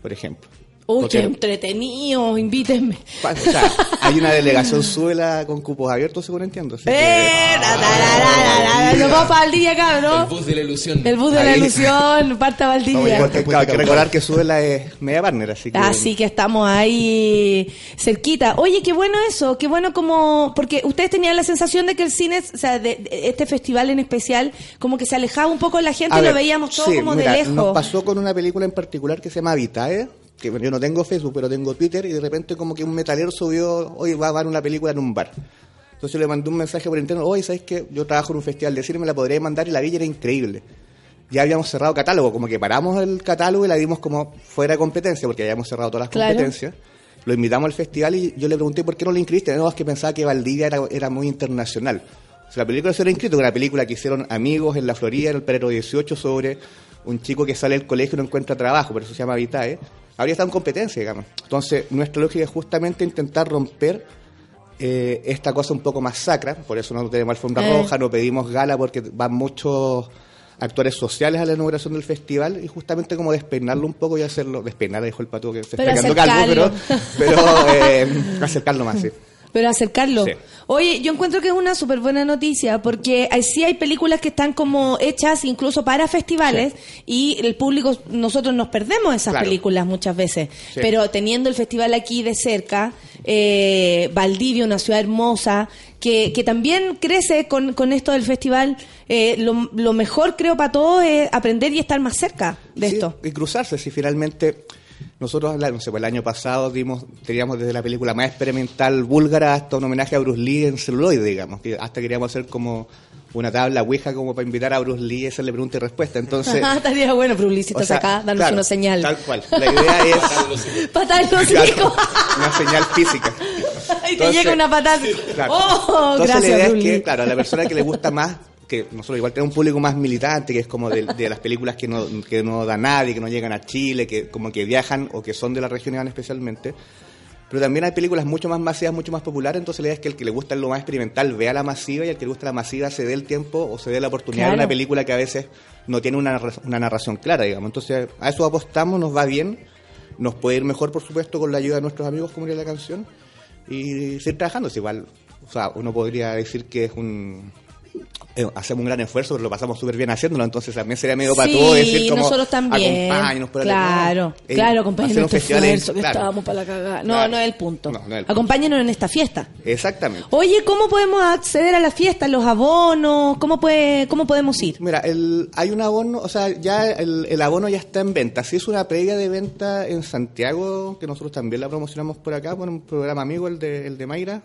por ejemplo. Uy, Porque- qué entretenido, invítenme. O sea, hay una delegación suela con cupos abiertos, según entiendo. así ¡Eh! La, Nos vamos para Valdivia, El cabrón. bus de la ilusión. El bus de la ilusión, parta Valdivia. Claro, hay que recordar que Suela es media partner, así que... Así que estamos ahí cerquita. Oye, qué bueno eso, qué bueno como... Porque ustedes tenían la sensación de que el cine, o sea, de, de este festival en especial, como que se alejaba un poco de la gente A y lo veíamos todo sí, como mira, de lejos. Nos pasó con una película en particular que se llama Vitae, que yo no tengo Facebook, pero tengo Twitter, y de repente como que un metalero subió, hoy va a dar una película en un bar. Entonces yo le mandé un mensaje por interno, oye, ¿sabes qué? Yo trabajo en un festival de cine, me la podría mandar y la vi y era increíble. Ya habíamos cerrado catálogo, como que paramos el catálogo y la dimos como fuera de competencia, porque habíamos cerrado todas las Claro. competencias. Lo invitamos al festival y yo le pregunté por qué no lo inscribiste. No, es que pensaba que Valdivia era, era muy internacional. O sea, la película se era inscrito, una película que hicieron amigos en la Florida, en el Perero 18, sobre un chico que sale del colegio y no encuentra trabajo, por eso se llama Vitae. Habría estado en competencia, digamos. Entonces, nuestra lógica es justamente intentar romper eh, esta cosa un poco más sacra, por eso no tenemos alfombra Eh. roja, no pedimos gala porque van muchos actores sociales a la inauguración del festival y justamente como despeinarlo un poco y hacerlo, despeinar, dijo el pato que se Pero está quedando calvo, pero, pero eh, acercarlo más, sí. Pero acercarlo. Sí. Oye, yo encuentro que es una súper buena noticia porque hay- sí hay películas que están como hechas incluso para festivales y el público, nosotros nos perdemos esas Claro. películas muchas veces. Sí. Pero teniendo el festival aquí de cerca, eh, Valdivia, una ciudad hermosa, que, que también crece con, con esto del festival, eh, lo, lo mejor creo para todos es aprender y estar más cerca de esto. Y cruzarse, si finalmente nosotros, la- no sé, pues el año pasado dimos, teníamos desde la película más experimental búlgara hasta un homenaje a Bruce Lee en celuloide, digamos, que hasta queríamos hacer como una tabla ouija como para invitar a Bruce Lee a hacerle pregunta y respuesta. Entonces, Estaría bueno, pero Ulises, o estás sea, acá, danos claro, una señal. Tal cual. La idea es Patada en los Claro, hijos. una señal física. Y te llega una patada. Claro. Oh, Entonces gracias, la idea Bruce es que, Lee. claro, a la persona que le gusta más, que nosotros igual tenemos un público más militante, que es como de, de las películas que no, que no da nadie, que no llegan a Chile, que como que viajan o que son de la región y van especialmente. Pero también hay películas mucho más masivas, mucho más populares, entonces la idea es que el que le gusta lo más experimental vea la masiva y el que le gusta la masiva se dé el tiempo o se dé la oportunidad de una película que a veces no tiene una, una narración clara, digamos. Entonces a eso apostamos, nos va bien, nos puede ir mejor, por supuesto, con la ayuda de nuestros amigos, como diría la canción, y seguir trabajando. Es igual, o sea, uno podría decir que es un... eh, hacemos un gran esfuerzo, pero lo pasamos súper bien haciéndolo, entonces también sería medio para Sí, todo decir como nosotros también. acompáñenos por el- Claro, eh, claro, acompáñenos en este es- esfuerzo que claro. estábamos para la cagada. No, Claro. no es el punto. No, no es el punto. Acompáñenos en esta fiesta. Exactamente. Oye, ¿cómo podemos acceder a la fiesta? ¿Los abonos? ¿Cómo, puede, cómo podemos ir? Mira, el, hay un abono, o sea, ya el, el abono ya está en venta. Sí es una previa de venta en Santiago, que nosotros también la promocionamos por acá, por un programa amigo, el de, el de Mayra,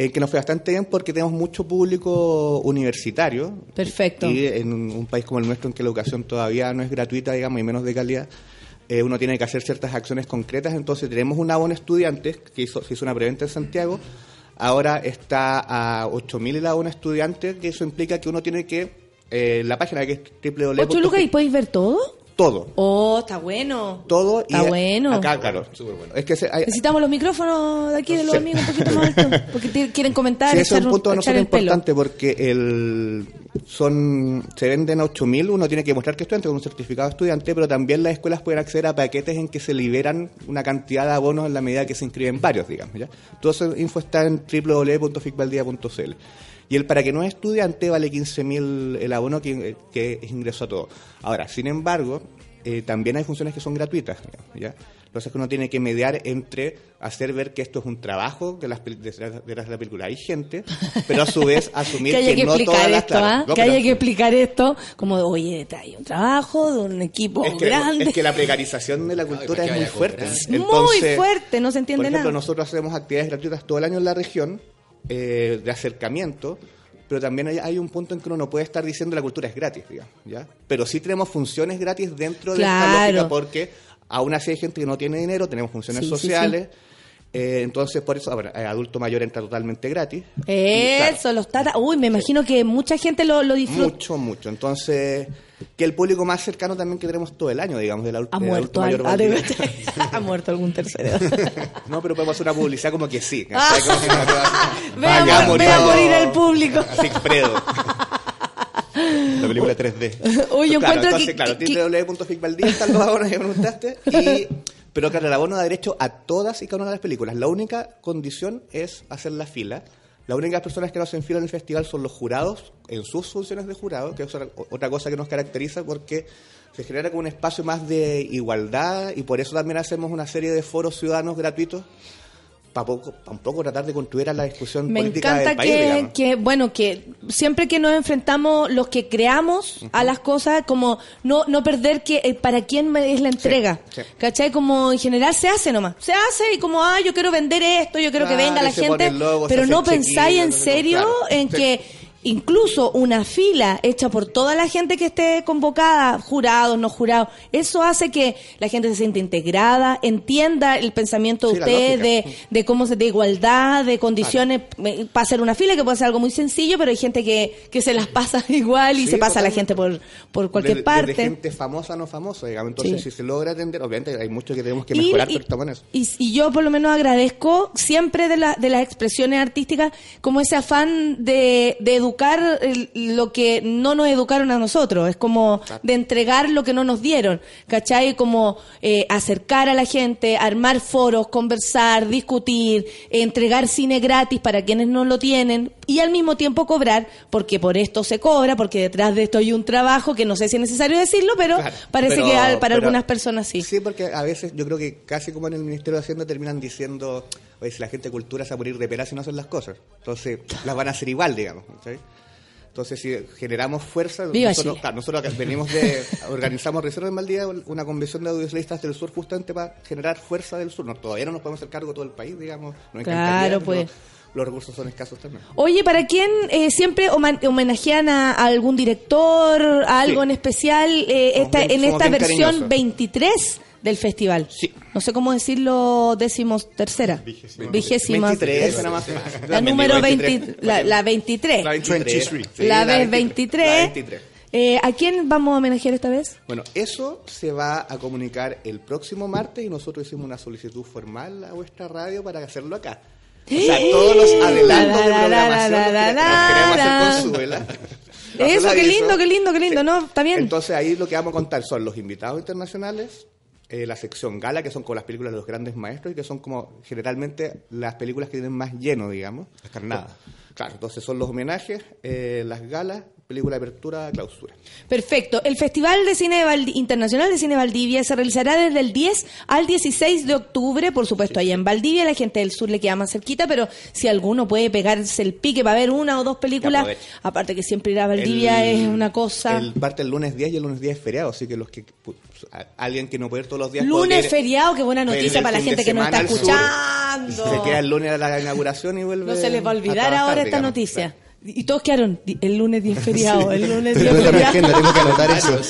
eh, que nos fue bastante bien porque tenemos mucho público universitario. Perfecto. Y en un, país como el nuestro, en que la educación todavía no es gratuita, digamos, y menos de calidad, eh, uno tiene que hacer ciertas acciones concretas. Entonces, tenemos un abono estudiantes, que hizo, se hizo una preventa en Santiago. Ahora está a 8.000 el abono estudiante, que eso implica que uno tiene que. eh, la página que es www. ¿Ocho lucas y podéis ver todo? Todo. Oh, está bueno. Todo. Está y bueno. Acá, claro. Es que se- hay- Necesitamos los micrófonos de aquí de los amigos un poquito más altos. Porque te- quieren comentar, Sí, ese es un punto el pelo. importante porque el, son se venden a 8.000, uno tiene que mostrar que es estudiante con un certificado de estudiante, pero también las escuelas pueden acceder a paquetes en que se liberan una cantidad de abonos en la medida que se inscriben varios, digamos. ¿ya? Todo esa info está en www.ficvaldia.cl. Y el para que no es estudiante vale 15.000 el abono que, que es ingreso a todo. Ahora, sin embargo, eh, también hay funciones que son gratuitas. ¿ya? Entonces que uno tiene que mediar entre hacer ver que esto es un trabajo de las detrás de la película. Hay gente, pero a su vez asumir que haya que, no todas las... esto, claro, ¿ah? no, que haya que explicar esto como, oye, hay un trabajo de un equipo es que, grande. es que la precarización de la cultura es muy fuerte. Muy fuerte, no se entiende Por ejemplo, nada. nosotros hacemos actividades gratuitas todo el año en la región eh, de acercamiento, pero también hay, hay un punto en que uno no puede estar diciendo la cultura es gratis, digamos, ¿ya? Pero sí tenemos funciones gratis dentro de esta lógica porque aún así hay gente que no tiene dinero, tenemos funciones Sí, sí, sociales. Eh, entonces, por eso, ahora, el adulto mayor entra totalmente gratis. Y, claro, Eso, los tatas. Uy, me imagino que mucha gente lo, lo disfruta. mucho, mucho. Entonces, que el público más cercano también que tenemos todo el año, digamos, del, adul- Ha muerto, adulto mayor. al- ha, muerto algún tercero. No, pero podemos hacer una publicidad como que sí. Ah. ¿cachai? Como que no te va- Ve a vaya mor- ve a morir. el público. Así Fredo. La película 3D. Oye, yo claro, encuentro entonces, que- claro, que- www.ficvaldía están los abonos que preguntaste. Y, pero claro, el abono da derecho a todas y cada una de las películas. La única condición es hacer la fila. Las únicas personas que no hacen fila en el festival son los jurados, en sus funciones de jurado, que es otra, cosa que nos caracteriza porque se genera como un espacio más de igualdad y por eso también hacemos una serie de foros ciudadanos gratuitos poco, pa' un poco tratar de construir a la discusión Me política encanta del país, que, que, bueno, que siempre que nos enfrentamos, los que creamos a las cosas, como no, no perder que eh, para quién es la entrega. sí. ¿Cachai? Como en general se hace nomás. Se hace y como, ah, yo quiero vender esto, yo quiero que Claro, venga la gente. logo, pero no pensáis en serio claro. en Sí. que incluso una fila hecha por toda la gente que esté convocada, jurados, no jurados, eso hace que la gente se sienta integrada, entienda el pensamiento de Sí, usted, de, de cómo se de igualdad, de condiciones eh, para hacer una fila que puede ser algo muy sencillo, pero hay gente que, que se las pasa igual y Sí, se pasa a la gente por, por cualquier parte. desde gente famosa no famosa, digamos. Entonces, Sí. si se logra atender, obviamente hay mucho que tenemos que mejorar, y- pero estamos en eso. Y, y yo por lo menos agradezco siempre de, la- de las expresiones artísticas como ese afán de, de educar el- lo que no nos educaron a nosotros, es como de entregar lo que no nos dieron, ¿cachai? Como eh, acercar a la gente, armar foros, conversar, discutir, entregar cine gratis para quienes no lo tienen y al mismo tiempo cobrar, porque por esto se cobra, porque detrás de esto hay un trabajo que no sé si es necesario decirlo, pero Claro, parece pero- que para pero- algunas personas sí. Sí, porque a veces yo creo que casi como en el Ministerio de Hacienda terminan diciendo, oye, si la gente de cultura se va a morir de pena si no hacen las cosas. Entonces, las van a hacer igual, digamos. ¿sí? Entonces, si generamos fuerza, nosotros, claro, nosotros acá venimos de, organizamos Reserva en Maldía, una convención de audiovisualistas del sur justamente para generar fuerza del sur. No, todavía no nos podemos hacer cargo de todo el país, digamos. Nos Claro, pues. Los recursos son escasos también. Oye, ¿para quién eh, siempre homenajean a, a algún director, a algo Sí. en especial eh, esta, bien- en esta versión cariñosos. 23 del festival? Sí. No sé cómo decirlo, décimos tercera. Vigésima. 23, suena más fácil. La También número digo 20, 23. la, la 23. La 23. Sí, la vez 23. La 23. Eh, ¿A quién vamos a homenajear esta vez? Bueno, eso se va a comunicar el próximo martes y nosotros hicimos una solicitud formal a vuestra radio para hacerlo acá. O sea, todos los adelantos de programación queremos hacer con su vela. Eso, qué lindo, qué lindo, qué lindo, ¿no? Está bien. Entonces ahí lo que vamos a contar son los invitados internacionales, eh, la sección gala, que son como las películas de los grandes maestros y que son como generalmente las películas que tienen más lleno, digamos. Las carnadas. Claro, entonces son los homenajes, eh, las galas, película de apertura, clausura. Perfecto. El Festival de Cine de Valdi- Internacional de Cine Valdivia se realizará desde el 10 al 16 de octubre, por supuesto, allá en Valdivia. La gente del sur le queda más cerquita, pero si alguno puede pegarse el pique para ver una o dos películas, aparte que siempre ir a Valdivia El- es una cosa. El parte el lunes 10 y el lunes 10 es feriado, así que los que pu- a- alguien que no puede ir todos los días. Lunes ir- feriado, qué buena noticia para la gente que no está sur, escuchando. Se queda el lunes a la inauguración y vuelve. No se les va a olvidar ahora esta digamos. noticia. Y todos quedaron el lunes 10 feriado, el lunes 10 Estoy viendo mi feriado. agenda, tengo que anotar eso.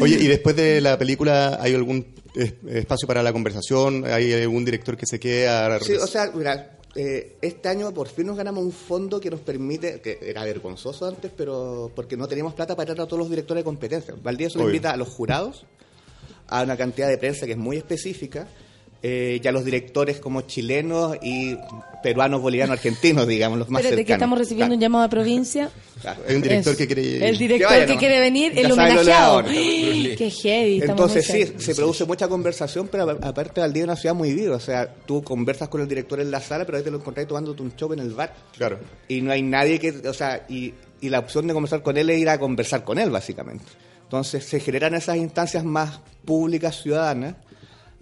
Oye, y después de la película, ¿hay algún eh, espacio para la conversación? ¿Hay algún director que se quede a... Sí, o sea, mira, eh, este año por fin nos ganamos un fondo que nos permite, que era vergonzoso antes, pero porque no teníamos plata para traer a todos los directores de competencia. Valdivia solo invita a los jurados a una cantidad de prensa que es muy específica. Eh, ya los directores como chilenos y peruanos, bolivianos, argentinos, digamos, los más Espérate, que cercanos. estamos recibiendo un llamado de provincia. Claro. Hay un director que quiere... El director Que vaya que quiere venir, Ya el homenajeado. Qué heavy. Entonces sí, cerca. se produce mucha conversación, pero a- aparte Valdivia es una ciudad muy viva. O sea, tú conversas con el director en la sala, pero ahí te lo encontrás tomándote un chop en el bar. Claro. Y no hay nadie que, o sea, y, y la opción de conversar con él es ir a conversar con él, básicamente. Entonces se generan esas instancias más públicas, ciudadanas,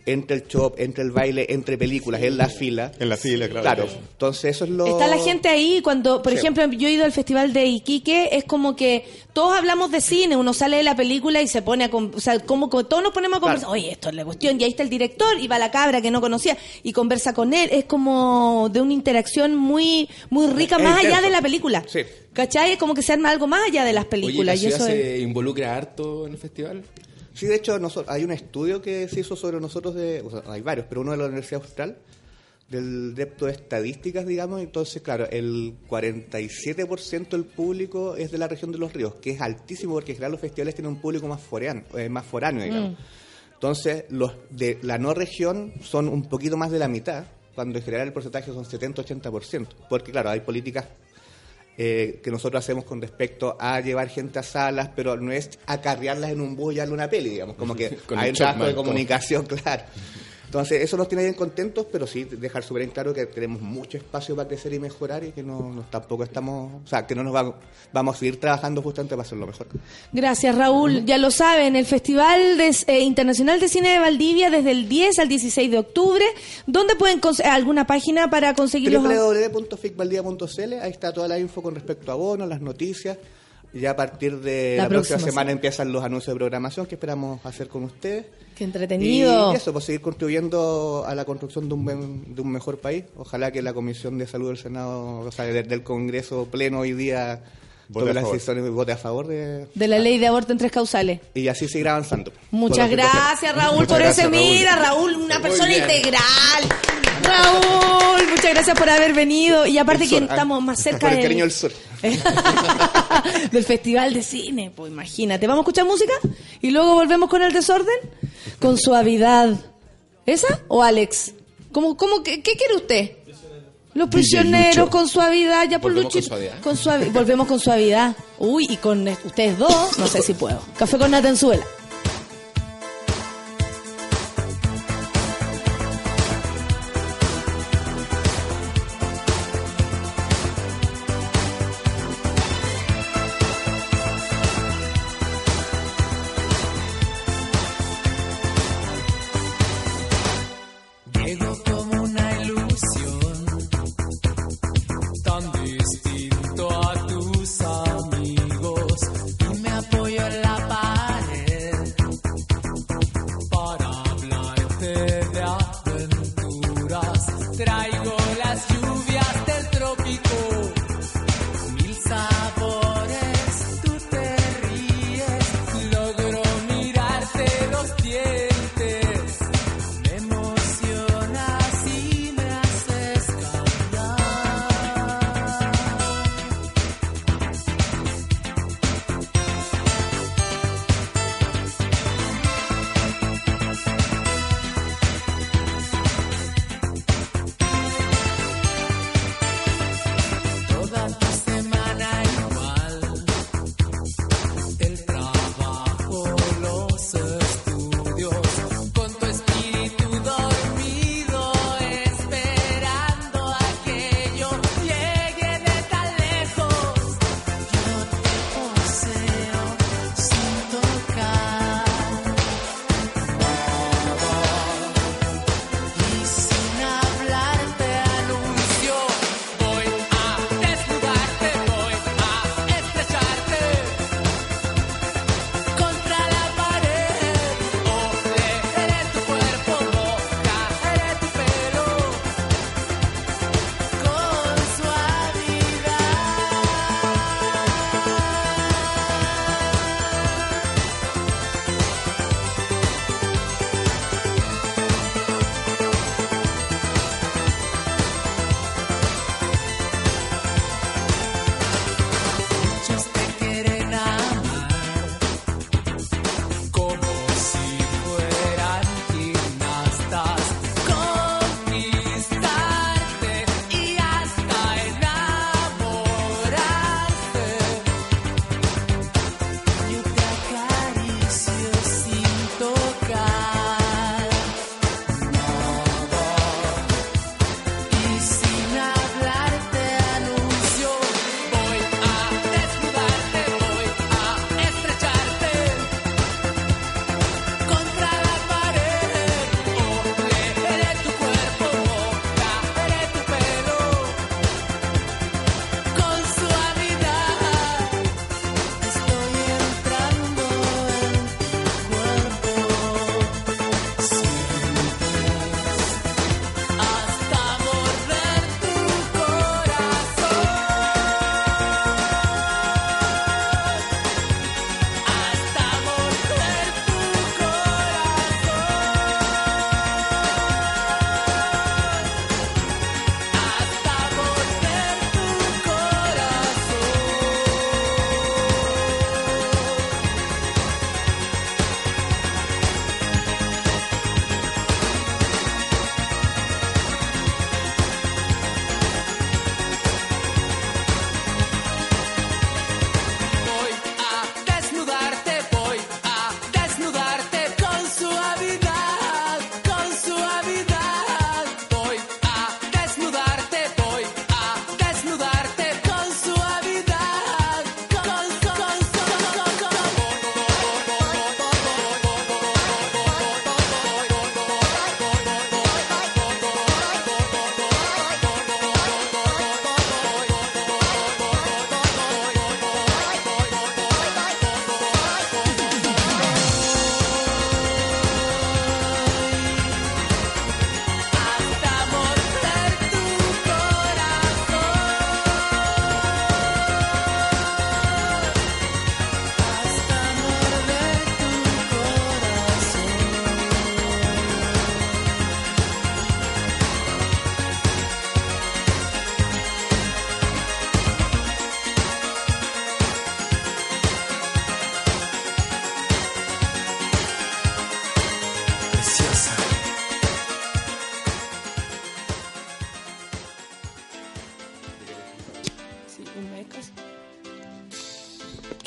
entre el shop, entre el baile, entre películas, en la fila. En la fila, claro. Claro, entonces eso es lo... Está la gente ahí cuando, por Sí. ejemplo, yo he ido al festival de Iquique, es como que todos hablamos de cine, uno sale de la película y se pone a, o sea, como que todos nos ponemos a conversar, oye, esto es la cuestión, y ahí está el director, y va la cabra que no conocía, y conversa con él, es como de una interacción muy, muy rica, Es más allá de la película. Sí. ¿Cachai? Es como que se arma algo más allá de las Oye, películas, ¿la y eso es... se involucra harto en el festival? Sí, de hecho, noso- hay un estudio que se hizo sobre nosotros, de, o sea, hay varios, pero uno de la Universidad Austral, del depto de estadísticas, digamos, entonces, claro, el 47% del público es de la región de los ríos, que es altísimo porque en general los festivales tienen un público más, foreano, eh, más foráneo, digamos. Entonces, los de la no región son un poquito más de la mitad, cuando en general el porcentaje son 70-80%, porque claro, hay políticas eh, que nosotros hacemos con respecto a llevar gente a salas, pero no es acarrearlas en un bus y darle una peli, digamos, como que hay un trabajo de comunicación, claro. Entonces, eso nos tiene bien contentos, pero sí dejar súper en claro que tenemos mucho espacio para crecer y mejorar y que no, no- tampoco estamos, o sea, que no nos va- vamos a seguir trabajando justamente para hacerlo mejor. Gracias, Raúl. Ya lo saben, el Festival de- eh, Internacional de Cine de Valdivia desde el 10 al 16 de octubre. ¿Dónde pueden cons- alguna página para conseguir los www.ficvaldía.cl, ahí está toda la info con respecto a bonos, las noticias. Ya a partir de La la, próxima, próxima semana empiezan los anuncios de programación que esperamos hacer con ustedes. Qué entretenido. Y eso, pues seguir contribuyendo a la construcción de un, buen- de un mejor país. Ojalá que la Comisión de Salud del Senado, o sea, del Congreso Pleno hoy día Vote tome a vote a favor de... De la ley de aborto en tres causales. Y así seguir avanzando. Muchas Por gracias, Raúl, Muchas por gracias, ese. Raúl. Mira, Raúl, una Muy persona bien. integral. Raúl, muchas gracias por haber venido. Y aparte que ah, estamos más cerca Por el del, cariño del sur. del Festival de Cine. Pues imagínate. ¿Vamos a escuchar música? Y luego volvemos con el desorden. Con suavidad. ¿Esa o Alex? ¿Cómo, cómo, qué, qué quiere usted? Los prisioneros con suavidad, ya por con Luchito. suavidad. Con suavi- Volvemos con suavidad. Uy, y con ustedes dos, no sé si puedo. Café con nata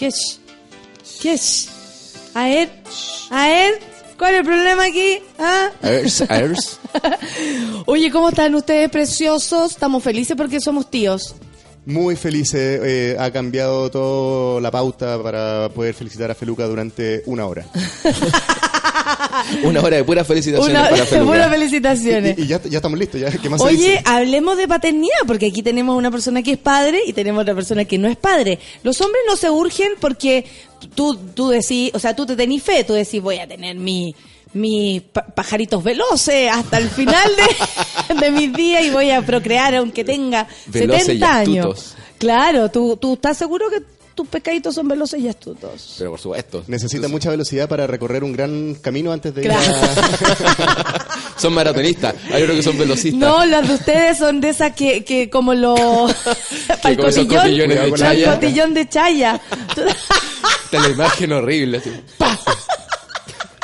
¿Qué es? ¿Qué es? A ver, a ver, ¿cuál es el problema aquí? ¿Ah? Airs, airs. Oye, ¿cómo están ustedes preciosos? Estamos felices porque somos tíos. Muy felices, eh, ha cambiado toda la pauta para poder felicitar a Feluca durante una hora. Una hora de puras felicitaciones Una, para Feluca. buenas felicitaciones. Y, y ya, ya estamos listos, ya, ¿qué más se Oye, dice? hablemos de paternidad, porque aquí tenemos una persona que es padre y tenemos otra persona que no es padre. Los hombres no se urgen porque tú, tú decís, o sea, tú te tenés fe, tú decís, voy a tener mi mis pa- pajaritos veloces hasta el final de, de mis días y voy a procrear aunque tenga Veloces y 70 años. Claro, ¿tú, tú estás seguro que tus pescaditos son veloces y astutos. Pero por supuesto. Necesita mucha velocidad para recorrer un gran camino antes de ir Claro. a... Son maratonistas. Hay otros que son velocistas. No, las de ustedes son de esas que, que como los... como esos cotillón, cotillones de chaya. cotillón de chaya. Esta es la imagen horrible. así.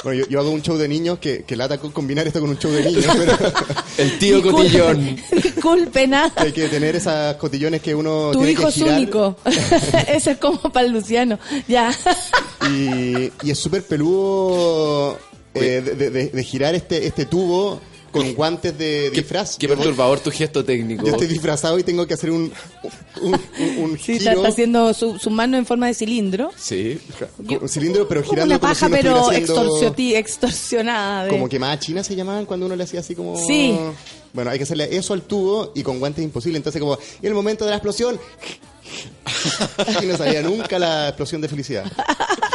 Bueno, yo, yo hago un show de niños que, que lata con combinar esto con un show de niños, pero El tío Disculpe- cotillón. Disculpen, ah. hay que tener esas cotillones que uno Tu tiene hijo que es girar. único. Ese es como para el Luciano. Ya. Y, y es súper peludo eh, de, de- de- de girar este, este tubo con guantes de disfraz. Qué voy- perturbador tu gesto técnico. Yo estoy disfrazado y tengo que hacer un, un, un- un Sí, está, giro, está haciendo su, su mano en forma de cilindro. Sí. un cilindro, pero Como girando una como si paja, pero haciendo- extorsionada. de- Como quemada china se llamaban cuando uno le hacía así como... Sí. Bueno, hay que hacerle eso al tubo y con guantes es imposible. Entonces como, y el momento de la explosión... y no salía nunca la explosión de felicidad.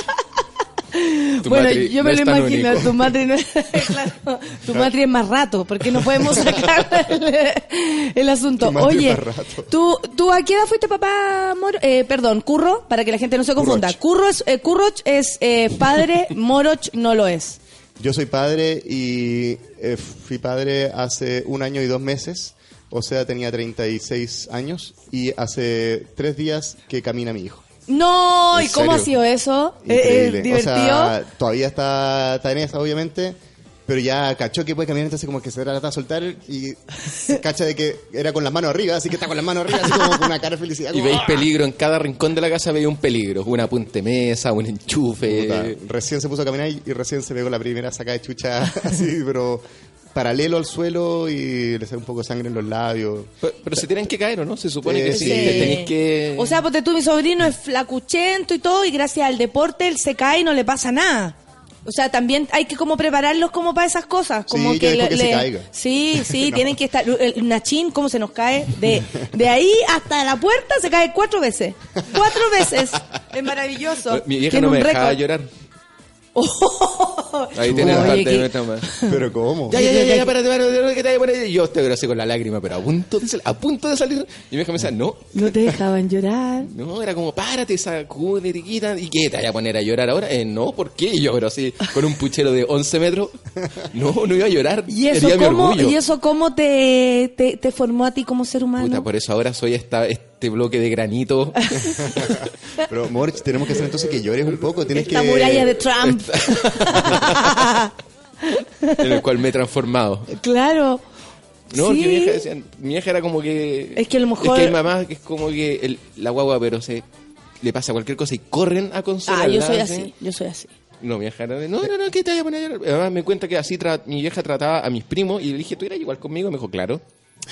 Tu bueno, yo me lo imagino, único. tu matri no es, claro, tu matri es más rato, porque no podemos sacar el, el asunto. Tu Oye, es más rato. ¿tú, ¿tú a qué edad fuiste papá, Moro? Eh, perdón, Curro, para que la gente no se confunda. Curro es, eh, Curroch es eh, padre, Moroch no lo es. Yo soy padre y eh, fui padre hace un año y dos meses. O sea, tenía 36 años y hace tres días que camina mi hijo. No, ¿y ¿En cómo ha sido eso? Eh, Increíble. eh, ¿Divertido? O sea, todavía está, está en esa, obviamente. Pero ya cachó que puede caminar, entonces como que se trata de soltar y se cacha de que era con las manos arriba, así que está con las manos arriba, así como con una cara de felicidad. Y como, veis ¡ah! peligro en cada rincón de la casa, veis un peligro. Una punte mesa, un enchufe. Puta, Recién se puso a caminar y, y recién se pegó la primera saca de chucha, así, pero paralelo al suelo y le sale un poco de sangre en los labios. Pero, pero se tienen que caer, ¿o no? Se supone Eh, que sí. sí. Tenéis que... O sea, porque tú, mi sobrino es flacuchento y todo, y gracias al deporte él se cae y no le pasa nada. O sea, también hay que como prepararlos como para esas cosas. Como Sí, que, que se caiga. Sí, sí, No. tienen que estar. El Nachín, ¿cómo se nos cae? De, de ahí hasta la puerta se cae cuatro veces. Cuatro veces. Es maravilloso. Mi vieja Tiene no me dejaba récord. llorar. Ahí tienes Oye, parte qué- de nuestra madre. Pero ¿cómo? Ya, ya, ya, ya, espérate, espérate, que te voy a poner. Y yo estoy así con la lágrima, pero a punto de, sal- a punto de salir. Y mi vieja me decía, no, No te dejaban llorar. no, era como, párate, sacude, tiquita. ¿Y qué? ¿Te voy a poner a llorar ahora? Eh, no, ¿por qué? Y yo, pero así, con un puchero de 11 metros. No, no iba a llorar. ¿Y eso, Sería mi cómo, orgullo. ¿Y eso cómo te, te, te formó a ti como ser humano? Puta, por eso ahora soy esta, este bloque de granito. Pero, Morch, tenemos que hacer entonces que llores un poco. Tienes Esta que... muralla de Trump. en el cual me he transformado. claro. No, Sí. que mi vieja decía, mi vieja era como que... Es que a lo mejor- Es que hay mamás que es como que el- la guagua, pero se le pasa cualquier cosa y corren a Ah, consolarla. yo soy ¿sí? así, yo soy así. No, mi vieja era de, no, no, no, ¿qué te voy a poner a llorar? Además me cuenta que así tra- mi vieja trataba a mis primos y le dije, ¿tú eras igual conmigo? Me dijo, claro.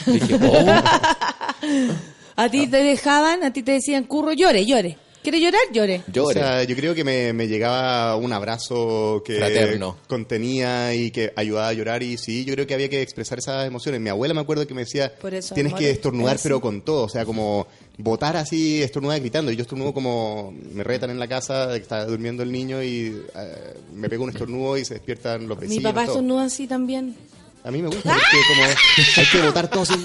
Le dije, oh. A ti te dejaban, a ti te decían, curro, llore, llore. ¿Quieres llorar? Llore. O Llore. sea, yo creo que me, me llegaba un abrazo que Fraterno. contenía y que ayudaba a llorar y sí, yo creo que había que expresar esas emociones. Mi abuela me acuerdo que me decía, Por eso, tienes amor, que estornudar pero con todo, o sea, como botar así, estornudar gritando. Y yo estornudo como, me retan en la casa, está durmiendo el niño y eh, me pego un estornudo y se despiertan los Mi vecinos. papá todo. estornuda así también. A mí me gusta, porque como hay que botar todo así.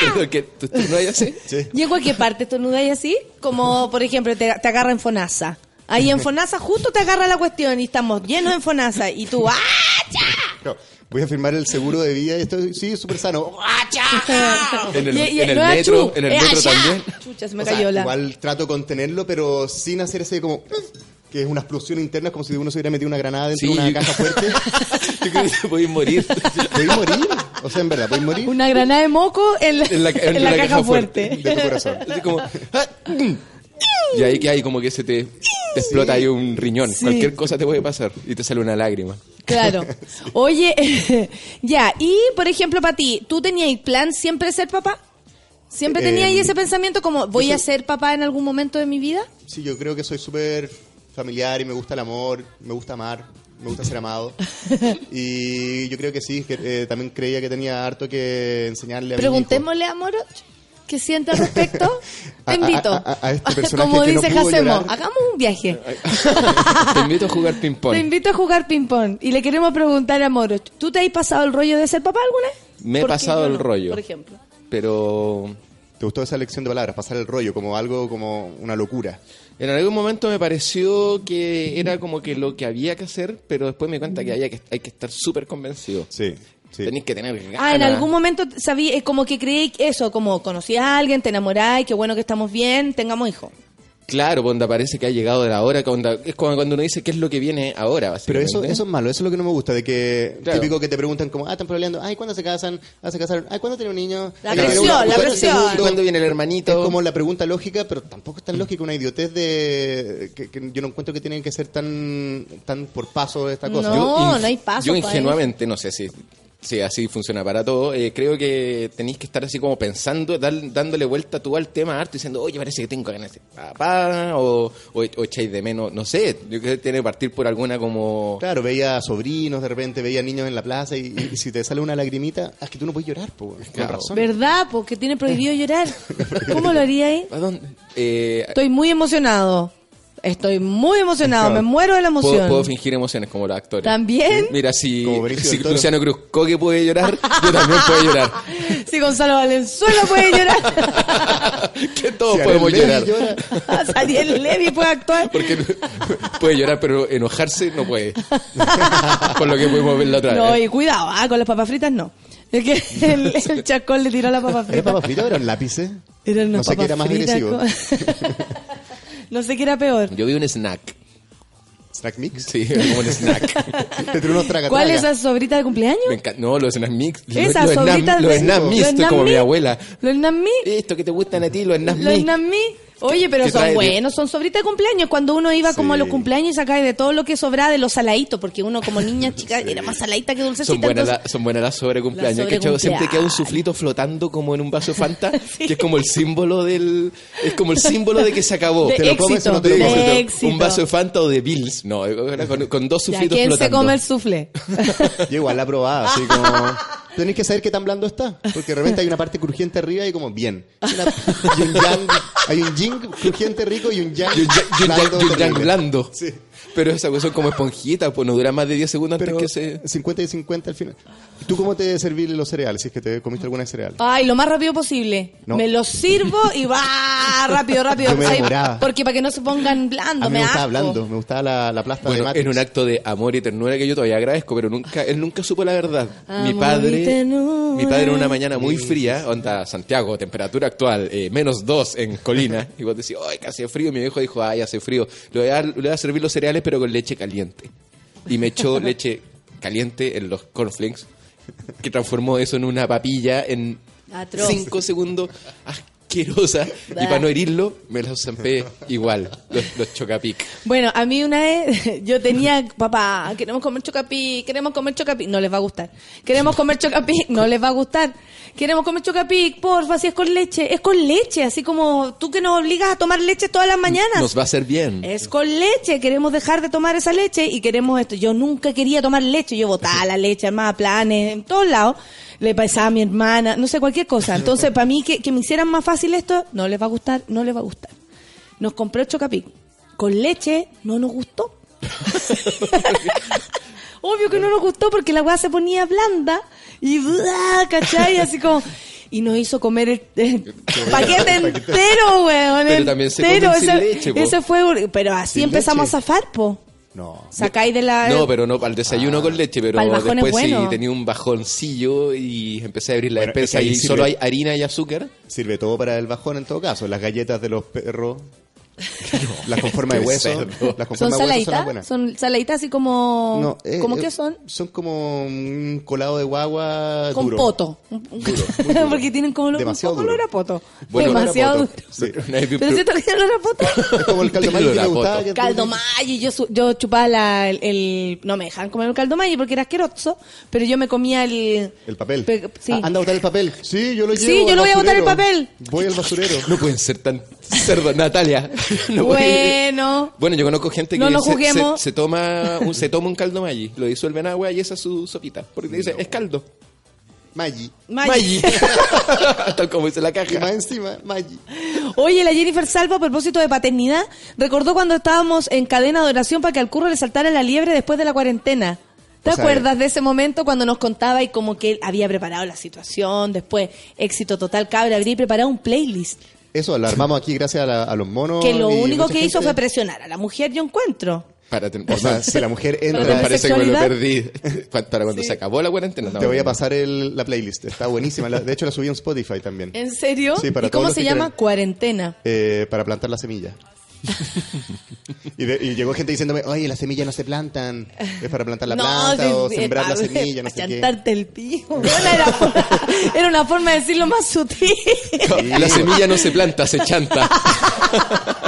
Pero que tú, tú no hayas así. Sí. ¿Y en cualquier parte estornuda y así? Como, por ejemplo, te, te agarra en Fonasa. Ahí en Fonasa justo te agarra la cuestión y estamos llenos en Fonasa. Y tú. No, voy a firmar el seguro de vida y estoy, sí, súper sano. En el, Y- y- en el no metro, chu, en el metro allá. también. Chucha, se me O sea, cayó la... Igual trato de contenerlo, pero sin hacer ese como que es una explosión interna, como si uno se hubiera metido una granada dentro Sí, de una yo- caja fuerte. Yo creo que te podéis morir. ¿Podéis morir? O sea, en verdad, ¿podéis morir? Una granada de moco en la, En la, en la caja, fuerte. De tu corazón. Así como, ah, mm. Y ahí que hay como que se te, te explota ahí un riñón. Sí. Cualquier cosa te puede pasar y te sale una lágrima. Claro. Oye, ya, y por ejemplo, para ti, ¿tú tenías plan siempre de ser papá? ¿Siempre tenías ahí Eh, ese pensamiento como voy a ser papá en algún momento de mi vida? Sí, yo creo que soy súper familiar y me gusta el amor, me gusta amar, me gusta ser amado. y yo creo que sí, que eh, también creía que tenía harto que enseñarle a mi hijo. Preguntémosle a Moro qué siente al respecto. Te A- a- invito. a- a este personaje Como que no dice pudo Jacemo, hagamos un viaje. Te invito a jugar ping-pong. Te invito a jugar ping-pong y le queremos preguntar a Moro, ¿tú te has pasado el rollo de ser papá alguna vez? Me he pasado el no, rollo. Por ejemplo. Pero ¿Te gustó esa elección de palabras? Pasar el rollo como algo, como una locura. En algún momento me pareció que era como que lo que había que hacer, pero después me di cuenta que, había que hay que estar súper convencido. Sí, sí. Tenéis que tener ganas. Ah, en algún momento sabía, eh, como que creí eso, como conocí a alguien, te enamoráis, qué bueno que estamos bien, tengamos hijos. Claro, cuando parece que ha llegado la hora, cuando, es como cuando uno dice qué es lo que viene ahora. Pero eso, eso es malo, eso es lo que no me gusta, de que Claro. típico que te preguntan como, ah, están peleando, ay, ¿cuándo se casan? Ah, se casaron, ay, ¿cuándo tiene un niño? La presión, una- la ¿cuándo presión. ¿Cuándo viene el hermanito? Es como la pregunta lógica, pero tampoco es tan lógica una idiotez de que, que yo no encuentro que tienen que ser tan tan por paso esta cosa. No. Yo no hay paso Yo pa' ingenuamente, no sé si, si así funciona para todo, eh, creo que tenéis que estar así como pensando, dar- dándole vuelta tú al tema harto, diciendo, oye, parece que tengo ganas de ser papá, o, o, o echáis de menos, no sé, yo creo que tiene que partir por alguna como... Claro, veía sobrinos, de repente veía niños en la plaza y, y si te sale una lagrimita, es que tú no puedes llorar, po, con Claro. razón. ¿Verdad? Porque tiene prohibido llorar. ¿Cómo lo haría ahí? ¿A dónde? Eh, Estoy muy emocionado. Estoy muy emocionado, Claro. me muero de la emoción. puedo, puedo fingir emociones como los actores. ¿También? Mira, si, si. Luciano Cruzcoque puede llorar, yo también puedo llorar. Si Gonzalo Valenzuela puede llorar. que todos Si podemos Ariel llorar. Llora, Sariel Levy puede actuar. Porque no- puede llorar, pero enojarse no puede. Por lo que pudimos ver la otra No, vez. y cuidado, ah, con las papas fritas no. Es que el, el chacón le tiró la papa ¿Era frita. papa frita o eran lápices? Era no sé qué era más agresivo. No sé qué era peor. Yo vi un snack. ¿Snack mix? Sí, como un snack. Te tiró unos traga ¿Cuál es esa sobrita de cumpleaños? Me encanta- No, los snack mix. Los, Esas los sobritas los de... snack mix, los estoy como snack mi mix. abuela. Los snack mix. Esto que te gustan a ti, los snack Los mix. snack mix. Oye, pero son buenos, son sobritas de cumpleaños. Cuando uno iba como a los cumpleaños y sacaba de todo lo que sobraba de los saladitos, porque uno como niña chica era más saladita que dulcecita. Son buenas, entonces- la- son buenas las sobre cumpleaños. Las sobre. Siempre queda un suflito flotando como en un vaso de Fanta, que es como el símbolo del. Es como el símbolo de que se acabó. De ¿Te lo comes éxito, o no te lo comes? éxito. Un vaso de Fanta o de Bills. No, con, con dos suflitos ¿Quién se flotando. come el soufflé? Yo igual la probaba, así como... Tenéis que saber qué tan blando está, porque de repente hay una parte crujiente arriba y como bien. Una- y un yang, hay un yin crujiente rico y un yang Y un blando y un yang blando. Sí. Pero esa cosa es como esponjita, pues no dura más de 10 segundos Pero antes que se. 50 y 50 al final. ¿Y ¿Tú cómo te servís los cereales? Si es que te comiste alguna cereal. Ay, lo más rápido posible. No. Me los sirvo y va rápido, rápido. Yo me Ay, demoraba. porque para que no se pongan blandos, A mí me me gustaba asco. blando, me gustaba la, la plasta de Bueno, Matrix. en un acto de amor y ternura que yo todavía agradezco, pero nunca, él nunca supo la verdad. mi Amor padre, mi padre en una mañana muy fría, onda Santiago, temperatura actual, eh, menos 2 en Colina, y vos decís, ay, que hace frío, y mi viejo dijo, ay, hace frío, le voy, a le voy a servir los cereales, pero con leche caliente. Y me echó leche caliente en los cornflakes, que transformó eso en una papilla en Atroz. 5 segundos asquerosa, y para no herirlo, me los zampé igual, los, los chocapic. Bueno, a mí una vez yo tenía, papá, queremos comer chocapic, queremos comer chocapic, no les va a gustar. Queremos comer chocapic, no les va a gustar. Queremos comer chocapic, porfa, si es con leche, es con leche, así como tú que nos obligas a tomar leche todas las mañanas. Nos va a hacer bien. Es con leche, queremos dejar de tomar esa leche y queremos esto. Yo nunca quería tomar leche, yo botaba la leche, armaba planes, en todos lados. Le pasaba a mi hermana, no sé, cualquier cosa. Entonces, para mí, que, que me hicieran más fácil esto, no les va a gustar, no les va a gustar. Nos compró Chocapic. Con leche, no nos gustó. Obvio que no nos gustó porque la weá se ponía blanda y ¡bua! ¿cachai? Así como... Y nos hizo comer el, el paquete entero, weón. Pero también se entero. comen sin ese, leche, po. ese fue... Pero así Sin empezamos leche. a zafar, po. No. Sacáis de la... No, pero no para el desayuno con leche, pero después bueno. sí tenía un bajoncillo y empecé a abrir la Bueno, despensa es que y sirve- solo hay harina y azúcar. Sirve todo para el bajón en todo caso. Las galletas de los perros. Las con forma de Qué hueso. Las con ¿Son forma de hueso son las saladitas? buenas. ¿Son saladitas así como... No, eh, ¿Cómo eh, que son? Son como un colado de guagua Con duro. poto. Porque tienen como Demasiado un poco duro. olor a poto. Bueno, Demasiado duro. Sí. Pero tiene olor a poto. Es como el caldo mayo que me gustaba. que- caldo Maggi, yo, chupaba la- el, el- No me dejaban comer el caldo Maggi porque era asqueroso, pero yo me comía el... El papel. Pe- sí. Ah, anda a botar el papel. Sí, yo lo llevo. Sí, yo lo voy a botar el papel. Voy al basurero. No pueden ser tan cerdos, Natalia. No Bueno... Bueno, yo conozco gente que No se, se- se toma un, se toma un caldo Maggi, lo disuelve en agua y esa es su sopita. Porque dice, es caldo. Maggi. Maggi. Tal como dice la Y más caja. encima, Maggi. Oye, la Jennifer Salva, a propósito de paternidad, recordó cuando estábamos en cadena de oración para que al curro le saltara la liebre después de la cuarentena. ¿Te O sea, acuerdas de ese momento cuando nos contaba y como que él había preparado la situación, después éxito total, cabra, habría preparado un playlist? Eso, lo armamos aquí gracias a, la- a los monos. Que lo único que hizo fue presionar a la mujer, yo encuentro. Para ten- O sea, si la mujer Pero entra, me parece que me lo ¿Sexualidad? perdí. Pa- Para cuando se acabó la cuarentena. te voy a pasar el- la playlist. Está buenísima. La- de hecho, la subí en Spotify también. ¿En serio? Sí, para ¿Y cómo se llama? quieren. Cuarentena. Eh, para plantar la semilla. Y, de- y llegó gente diciéndome, oye, las semillas no se plantan. Es para plantar la planta sí, o sí, sembrar la semilla, no para sé qué. chantarte el pijo. Bueno, era, era una forma de decirlo más sutil. La semilla no se planta, se chanta.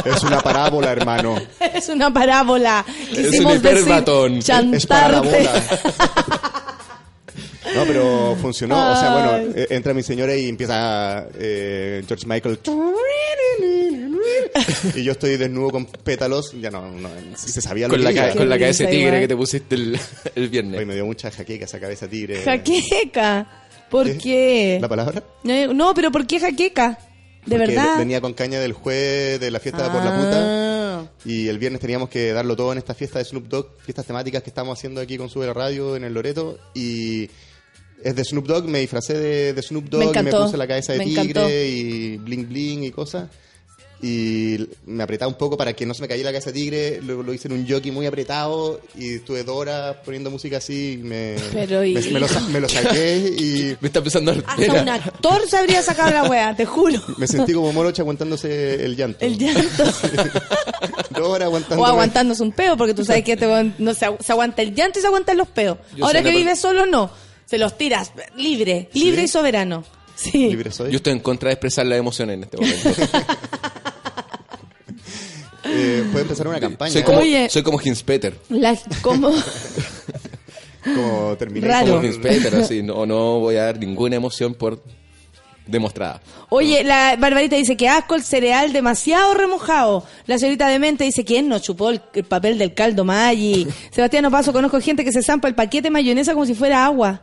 Es una parábola, hermano. Es una parábola. Es Quisimos un decir hiperbatón. Es para la chantarte. bola. No, pero funcionó. O sea, bueno, eh, entra mi señora y empieza eh, George Michael. Y yo estoy desnudo con pétalos. Ya no, no se sabía lo Con que la, ca- con la cabeza de tigre igual. que te pusiste el, el viernes. Hoy me dio mucha jaqueca esa cabeza tigre. Jaqueca. ¿Por ¿Eh? qué? ¿La palabra? No, pero ¿por qué jaqueca? ¿De Porque verdad? Venía con caña del juez de la fiesta por la puta. Ah. Y el viernes teníamos que darlo todo en esta fiesta de Snoop Dogg, fiestas temáticas que estamos haciendo aquí con Sube la Radio en el Loreto. Y es de Snoop Dogg, me disfracé de, de Snoop Dogg Me y me puse la cabeza de me tigre encantó. y bling bling y cosas. Y me apretaba un poco para que no se me cayera la cabeza de tigre. Luego lo hice en un jockey muy apretado y estuve dos horas poniendo música así. y Me, Pero, me, hijo. me lo, me lo saqué y Me está empezando a Hasta pena. un actor se habría sacado la wea, te juro. me sentí como morocha aguantándose el llanto. El llanto. Dos horas aguantando. o aguantándose un peo, porque tú sabes que te, no, se, agu- se aguanta el llanto y se aguantan los peos. Yo Ahora que una vives solo, no. Se los tiras libre, libre y soberano. Sí. Libre soy. Yo estoy en contra de expresar la emoción en este momento. Eh, puede empezar una campaña. Soy como, Oye. soy como Hinspeter. La, como, como terminé Raro. Como Hinspeter, así. No, no voy a dar ninguna emoción por demostrada. Oye, la Barbarita dice que asco el cereal demasiado remojado. La señorita de mente dice quién no chupó el, el papel del caldo Maggi. Sebastián Paso conozco gente que se zampa el paquete de mayonesa como si fuera agua.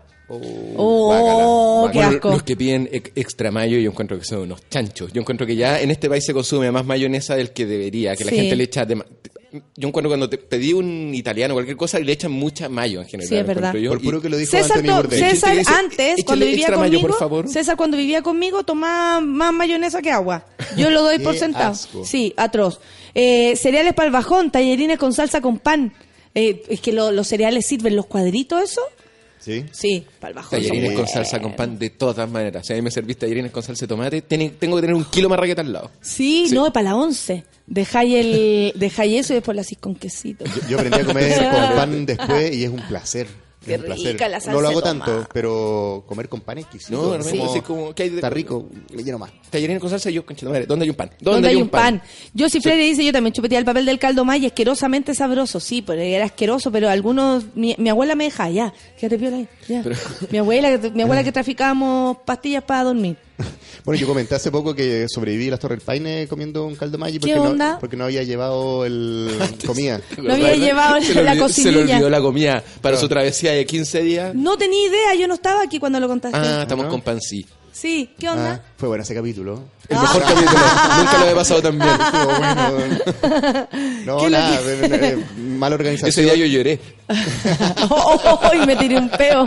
Oh, qué Bueno, asco. Los que piden ex- extra mayo yo encuentro que son unos chanchos. Yo encuentro que ya en este país se consume más mayonesa del que debería, que la gente le echa... dema- Yo encuentro cuando te pedí un italiano o cualquier cosa y le echan mucha mayo en general. Sí, es verdad. yo. Por puro que lo dijo César, Anthony Bourdain. César dice, antes, "Échale cuando vivía extra mayo, conmigo, por favor". César cuando vivía conmigo tomaba más mayonesa que agua. Yo lo doy por Qué sentado. asco. Sí, atroz. Eh, cereales para el bajón, tallerines con salsa con pan. Eh, es que lo- los cereales sirven los cuadritos, ¿eso? ¿Sí? Sí, para el bajón. Tallarines con salsa con pan de todas maneras. Si a mí me servís tallarines con salsa de tomate, tiene- tengo que tener un kilo marraqueta al lado. Sí, Sí. no, para la once. Dejáis el, dejáis eso y después lo hacís con quesito. Yo, yo aprendí a comer con pan después y es un placer. Qué es un placer. rica la salsa No lo hago tanto, pero comer con pan exquisito. No, Es no, como- hay de- Está rico, me lleno más. Tallarines con salsa y yo, madre, ¿dónde hay un pan? ¿Dónde hay un pan? Yo si Freire dice, yo también chupeteé el papel del caldo Maggi, asquerosamente sabroso. Sí, pero era asqueroso, pero algunos... Mi, mi abuela me deja, ya, quédate piola ahí, ya. Pero- Mi abuela, mi abuela que traficábamos pastillas para dormir. Bueno, yo comenté hace poco que sobreviví a las Torres del Paine comiendo un caldo Maggi porque, ¿Qué no, onda? porque no había llevado el comida. No había llevado le la olvidó- Se le cocinilla. olvidó la comida para su travesía de 15 días. No tenía idea, yo no estaba aquí cuando lo contaste. Ah, estamos ¿no? con pan sí. ¿qué Ah, onda? fue bueno ese capítulo. El mejor capítulo. Nunca lo he pasado tan bien. Estuvo bueno. No, ¿Qué nada, eh, mala organización. Ese día yo lloré. Oh, oh, oh, y me tiré un peo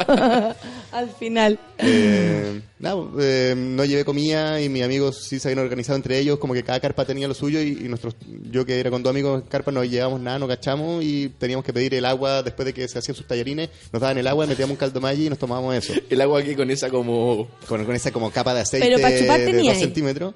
al final. Eh, nada, eh, no llevé comida y mis amigos sí se habían organizado entre ellos, como que cada carpa tenía lo suyo y, y nosotros, yo que era con dos amigos en carpa, no llevábamos nada, no cachamos y teníamos que pedir el agua después de que se hacían sus tallarines, nos daban el agua, metíamos un caldo Maggi y nos tomábamos eso, El agua aquí con esa como... con, con esa como capa de aceite Pero para chupar de tenía dos ahí. centímetros.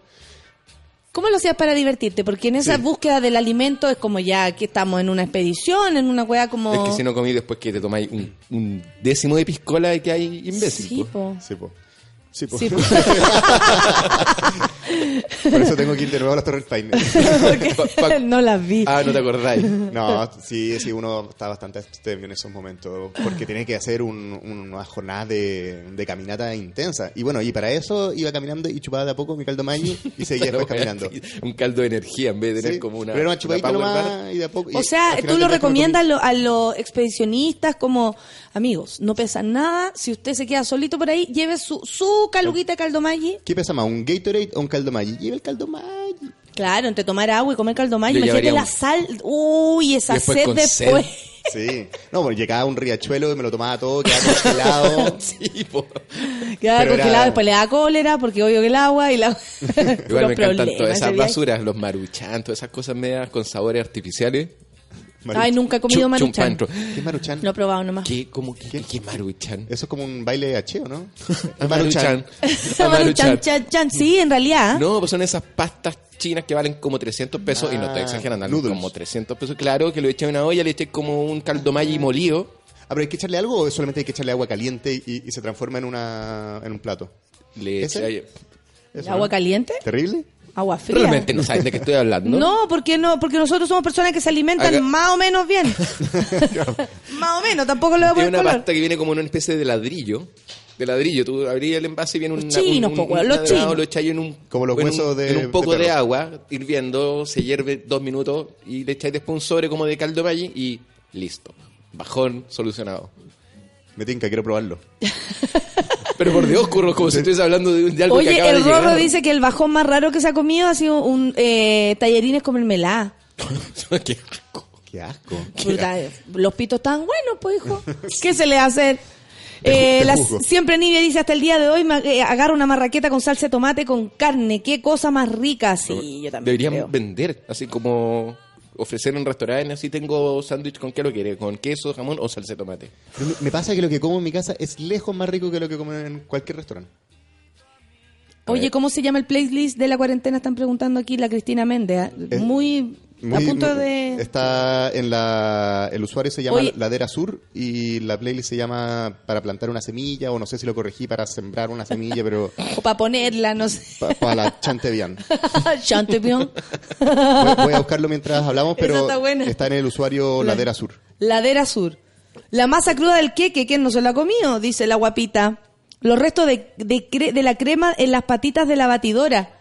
¿Cómo lo hacías para divertirte? Porque en esa Sí. búsqueda del alimento es como ya que estamos en una expedición, en una weá como... Es que si no comí después que te tomáis un, un décimo de piscola y que hay imbécil. Sí, po. po. Sí, po. Sí, po. Sí, po. Por eso tengo que ir de nuevo a las Torres Paine. No las vi. Ah, no te acordáis. No, sí, sí, uno está bastante abstemio en esos momentos, porque tiene que hacer un, una jornada de, de caminata intensa. Y bueno, y para eso iba caminando y chupaba de a poco mi caldo Maggi y seguía después caminando. Un caldo de energía en vez de tener Sí, como una. pero una chupadita nomás y de a poco. O sea, tú lo recomiendas a, lo- a los expedicionistas como, amigos, no pesan nada, si usted se queda solito por ahí, lleve su, su caluguita de caldo Maggi. ¿Qué pesa más, un Gatorade o un caldo Maggi? Lleva el caldo Maggi. Claro, entre tomar agua y comer caldo Maggi, imagínate la un- sal, uy, esa Después sed después. Sí. No, bueno, llegaba a un riachuelo y me lo tomaba todo, quedaba congelado. Sí, po. Queda Pero congelado, era- después le da cólera, porque obvio que el agua y la... Igual me encantan todas esas basuras, los maruchan, todas esas cosas medias con sabores artificiales. Ay, nunca he comido maruchan. chumpantro. ¿Qué es Maruchan? No he probado nomás. ¿Qué, cómo, qué, qué maruchan? Eso es como un baile H, ¿o no? A maruchan. A Maruchan, maruchan. chan, chan. Sí, en realidad. No, pues son esas pastas chinas que valen como 300 pesos, y no estoy Ah, exagerando, valen noodles. como 300 pesos. Claro, que lo eché en una olla, le eché como un caldo Maggi molido. Ah, pero hay que echarle algo o solamente hay que echarle agua caliente y, y se transforma en, una, en un plato. Le ¿Ese? eché ahí- Eso, ¿Agua ¿no? caliente? ¿Terrible? Agua fría. Realmente no sabes de qué estoy hablando. No, porque no, porque nosotros somos personas que se alimentan Acá- más o menos bien. más o menos, tampoco le voy a Es poner una color. pasta que viene como en una especie de ladrillo. De ladrillo, tú abrías el envase y viene un, Los chinos, un, los chinos. lo echáis en un Como los en un- huesos de- en un poco de agua hirviendo, se hierve dos minutos y le echáis después un sobre como de caldo Maggi y listo. Bajón solucionado. Me tinca, quiero probarlo. Pero por Dios, curro, como si estuviese hablando de, de algo que Oye, acaba el de Rorro llegar. dice que el bajón más raro que se ha comido ha sido un eh, tallarines con mermelada. Qué asco. Qué asco. Puta, eh, Los pitos están buenos, pues, hijo. ¿Qué se le hace? Eh, te la- juzgo. siempre Nivia dice hasta el día de hoy me eh, agarra una marraqueta con salsa de tomate con carne. Qué cosa más rica. Sí, yo también. Deberían creo. vender, así como ofrecer en restaurantes, así tengo sándwich con qué lo quiere, con queso, jamón o salsa de tomate. Pero me- pasa que lo que como en mi casa es lejos más rico que lo que como en cualquier restaurante. Oye, ¿cómo se llama el playlist de la cuarentena? Están preguntando aquí la Cristina Méndez. ¿ah? Es Muy, Muy- a punto muy- de... Está en la... El usuario se llama. Ladera Sur y la playlist se llama para plantar una semilla o no sé si lo corregí para sembrar una semilla, pero O para ponerla, no sé. para la chantevian. Chantepion. Voy, voy a buscarlo mientras hablamos, pero está en el usuario La- Ladera Sur. Ladera Sur. La masa cruda del queque, ¿quién no se la ha comido? Dice la guapita. Los restos de, de, cre- de la crema en las patitas de la batidora.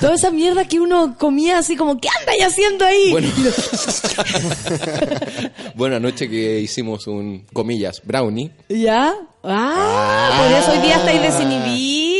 Toda esa mierda que uno comía así como, ¿qué andáis haciendo ahí? Bueno, bueno, anoche que hicimos un, comillas, brownie. ¿Ya? Ah, por eso hoy día estáis desinhibidos.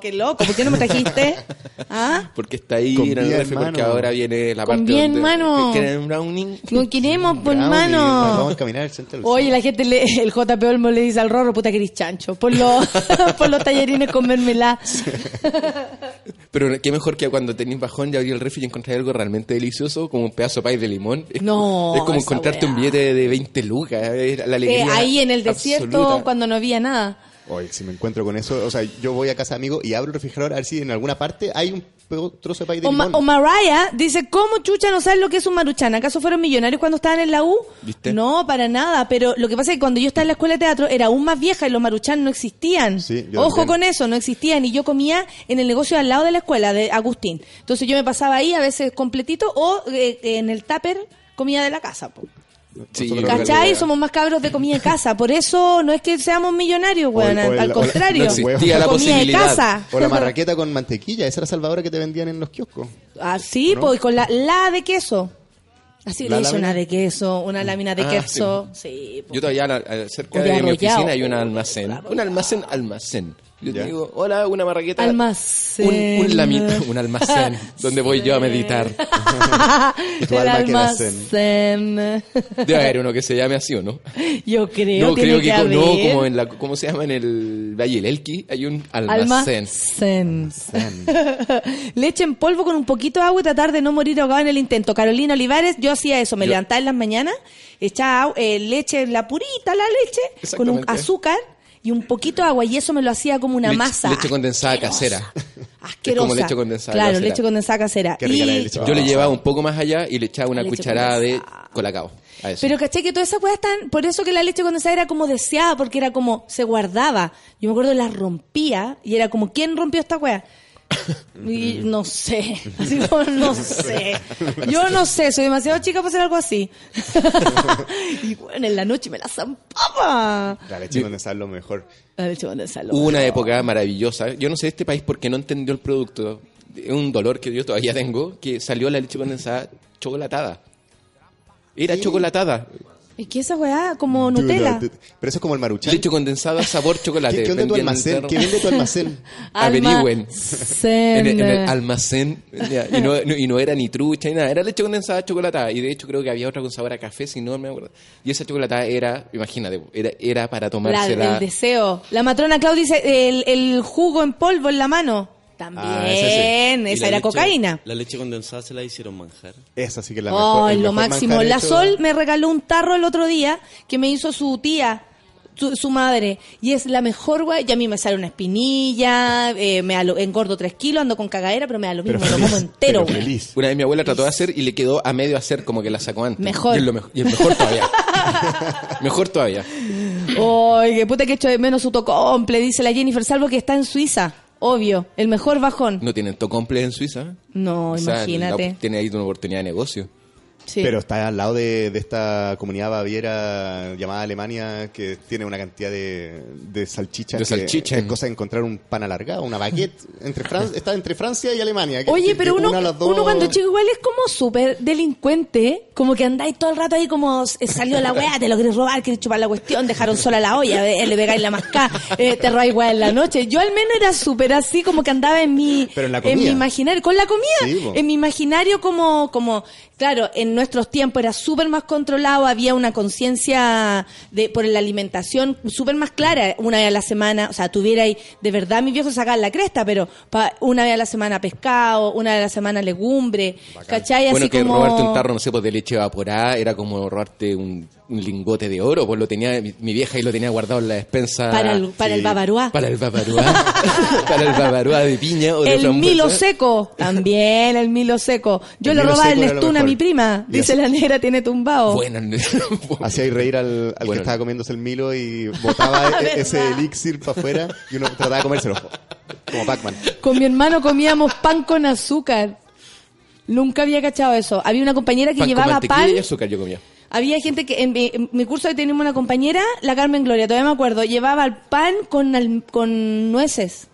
Qué loco, ¿por qué no me trajiste? ¿Ah? Porque está ahí en el refri, porque mano. ahora viene la parte bien, donde mano. que quieren brownie. No queremos, por Brownie, Vamos mano. a caminar al centro del Oye, la gente, le, el JP Olmo le dice al Rorro, puta que eres chancho, por los, por los tallarines con mermelada. Pero qué mejor que cuando tenéis bajón y abrir el refri y encontrar algo realmente delicioso, como un pedazo de pay de limón. Es, No, es como encontrarte un weá. billete de 20 lucas. la Eh, alegría ahí en el desierto, absoluta. cuando no había nada. Oye, si me encuentro con eso, o sea, yo voy a casa de amigos y abro el refrigerador a ver si en alguna parte hay un trozo de pay de O, Ma- o Mariah dice, ¿cómo chucha no sabes lo que es un maruchan? ¿Acaso fueron millonarios cuando estaban en la U? ¿Viste? No, para nada. Pero lo que pasa es que cuando yo estaba en la escuela de teatro era aún más vieja y los maruchan no existían. Sí, Ojo también. con eso, no existían. Y yo comía en el negocio al lado de la escuela de Agustín. Entonces yo me pasaba ahí a veces completito o eh, en el tupper comida de la casa. po. Sí, ¿Cachai? Somos más cabros de comida de casa. Por eso no es que seamos millonarios, weón. O o al, o- contrario. no existía la de posibilidad. casa. O la marraqueta con mantequilla, esa era salvadora que te vendían en los kioscos. Ah, sí, ¿No? pues con la, la de queso. Así ¿La le hice una de queso, una lámina de Ah, queso. Sí, pues. Yo todavía la- cerca O de de mi oficina hay un almacén. Un almacén, almacén. Yo te Ya. digo, hola, una marraqueta. Almacén. Un, un, lami- un almacén donde voy yo a meditar. Tu El alma queda almacén. Debe haber uno que se llame así, ¿o no? Yo creo, no, tiene creo que, no, como en la, ¿cómo se llama? En el Valle del Elqui hay un almacén. Almacén. Leche en polvo con un poquito de agua y tratar de no morir ahogado en el intento. Carolina Olivares, yo hacía eso, me Yo- levantaba en las mañanas, echaba eh, leche, la purita, la leche, con un azúcar y un poquito de agua y eso me lo hacía como una Leche- masa. Leche condensada casera. asquerosa. como leche condensada Claro, casera. leche condensada casera. Qué rica Y- la leche Yo le llevaba un poco más allá y le echaba una leche cucharada de colacao. Pero caché que todas esas weas están, por eso que la leche condensada era como deseada, porque era como, se guardaba. Yo me acuerdo, la rompía y era como, ¿quién rompió esta wea? Y no sé, así como no sé. Yo no sé, soy demasiado chica para hacer algo así. y bueno, en la noche me la zampaba. La leche condensada es lo mejor. La leche condensada. Hubo una época maravillosa. Yo no sé de este país porque no entendió el producto. Es un dolor que yo todavía tengo, que salió la leche condensada chocolatada. Era chocolatada. ¿Y qué esa weá? Como Nutella. Dude, Pero eso es como el maruchan. Leche condensada sabor chocolate. ¿Qué, qué onda tu almacén? ¿Qué vende tu almacén? Averigüen. En el, en el almacén. ya, Y no, no- y no era ni trucha ni nada. Era leche condensada chocolatada. Y de hecho creo que había otra con sabor a café, si no me acuerdo. Y esa chocolatada era, imagínate, era, era para La, tomársela. el deseo. La matrona Claudia dice, el, el jugo en polvo en la mano. También, Ah, sí. Y esa era leche- cocaína. La leche condensada se la hicieron manjar. Esa sí que la mejor. El lo mejor máximo. La hecho- Sol me regaló un tarro el otro día que me hizo su tía, su, su madre. Y es la mejor, güey. Y a mí me sale una espinilla, eh, me alo- engordo tres kilos, ando con cagadera, pero me da lo mismo, Pero lo como entero, pero güey. feliz. Una vez mi abuela trató de hacer y le quedó a medio hacer como que la sacó antes. Mejor. Y es, lo mejor, y es mejor todavía. mejor todavía. Ay, qué puta que echo de menos su tocomple, dice la Jennifer Salvo que está en Suiza. Obvio, el mejor bajón. ¿No tienen tocomple en Suiza? No, O sea, imagínate. la- tiene ahí una oportunidad de negocio. Sí. Pero está al lado de, de esta comunidad baviera llamada Alemania que tiene una cantidad de, de salchichas. De salchicha. Es cosa de encontrar un pan alargado, una baguette. Entre Fran- está entre Francia y Alemania. que- Oye, que- pero que uno, dos- uno cuando chico igual es como súper delincuente, como que andáis todo el rato ahí como eh, salió la weá, te lo querés robar, querés chupar la cuestión, dejaron sola la olla, eh, le pegáis la mascá, eh, te robáis weá en la noche. Yo al menos era súper así, como que andaba en mi, Pero en la mi imaginario, con la comida, Sí, en mi imaginario como, como, claro, en nuestros tiempos era súper más controlado, había una conciencia de por la alimentación súper más clara, una vez a la semana, o sea, tuvierais, de verdad mis viejos sacaban la cresta, pero pa- una vez a la semana pescado, una vez a la semana legumbre, ¿cachai? bueno, Así que como... robarte un tarro, no sé, pues de leche evaporada era como robarte un, un lingote de oro. Pues lo tenía, mi, mi vieja ahí lo tenía guardado en la despensa. Para el, para el bavarois. Para el bavarois. para el bavarois de piña o de El. Milo seco, también el Milo seco. Yo El le robaba el Nestún a mi prima, Y dice la negra, tiene tumbado. Buena. Hacía ahí reír al, al Bueno. que estaba comiéndose el Milo y botaba e- ese elixir para afuera y uno trataba de comérselo. Como Pac-Man. Con mi hermano comíamos pan con azúcar. Nunca había cachado eso. Había una compañera que Pan con llevaba mantequilla pan. y azúcar yo comía. Había gente que en mi, en mi curso ahí teníamos una compañera, la Carmen Gloria, todavía me acuerdo, llevaba el pan con, al- con nueces.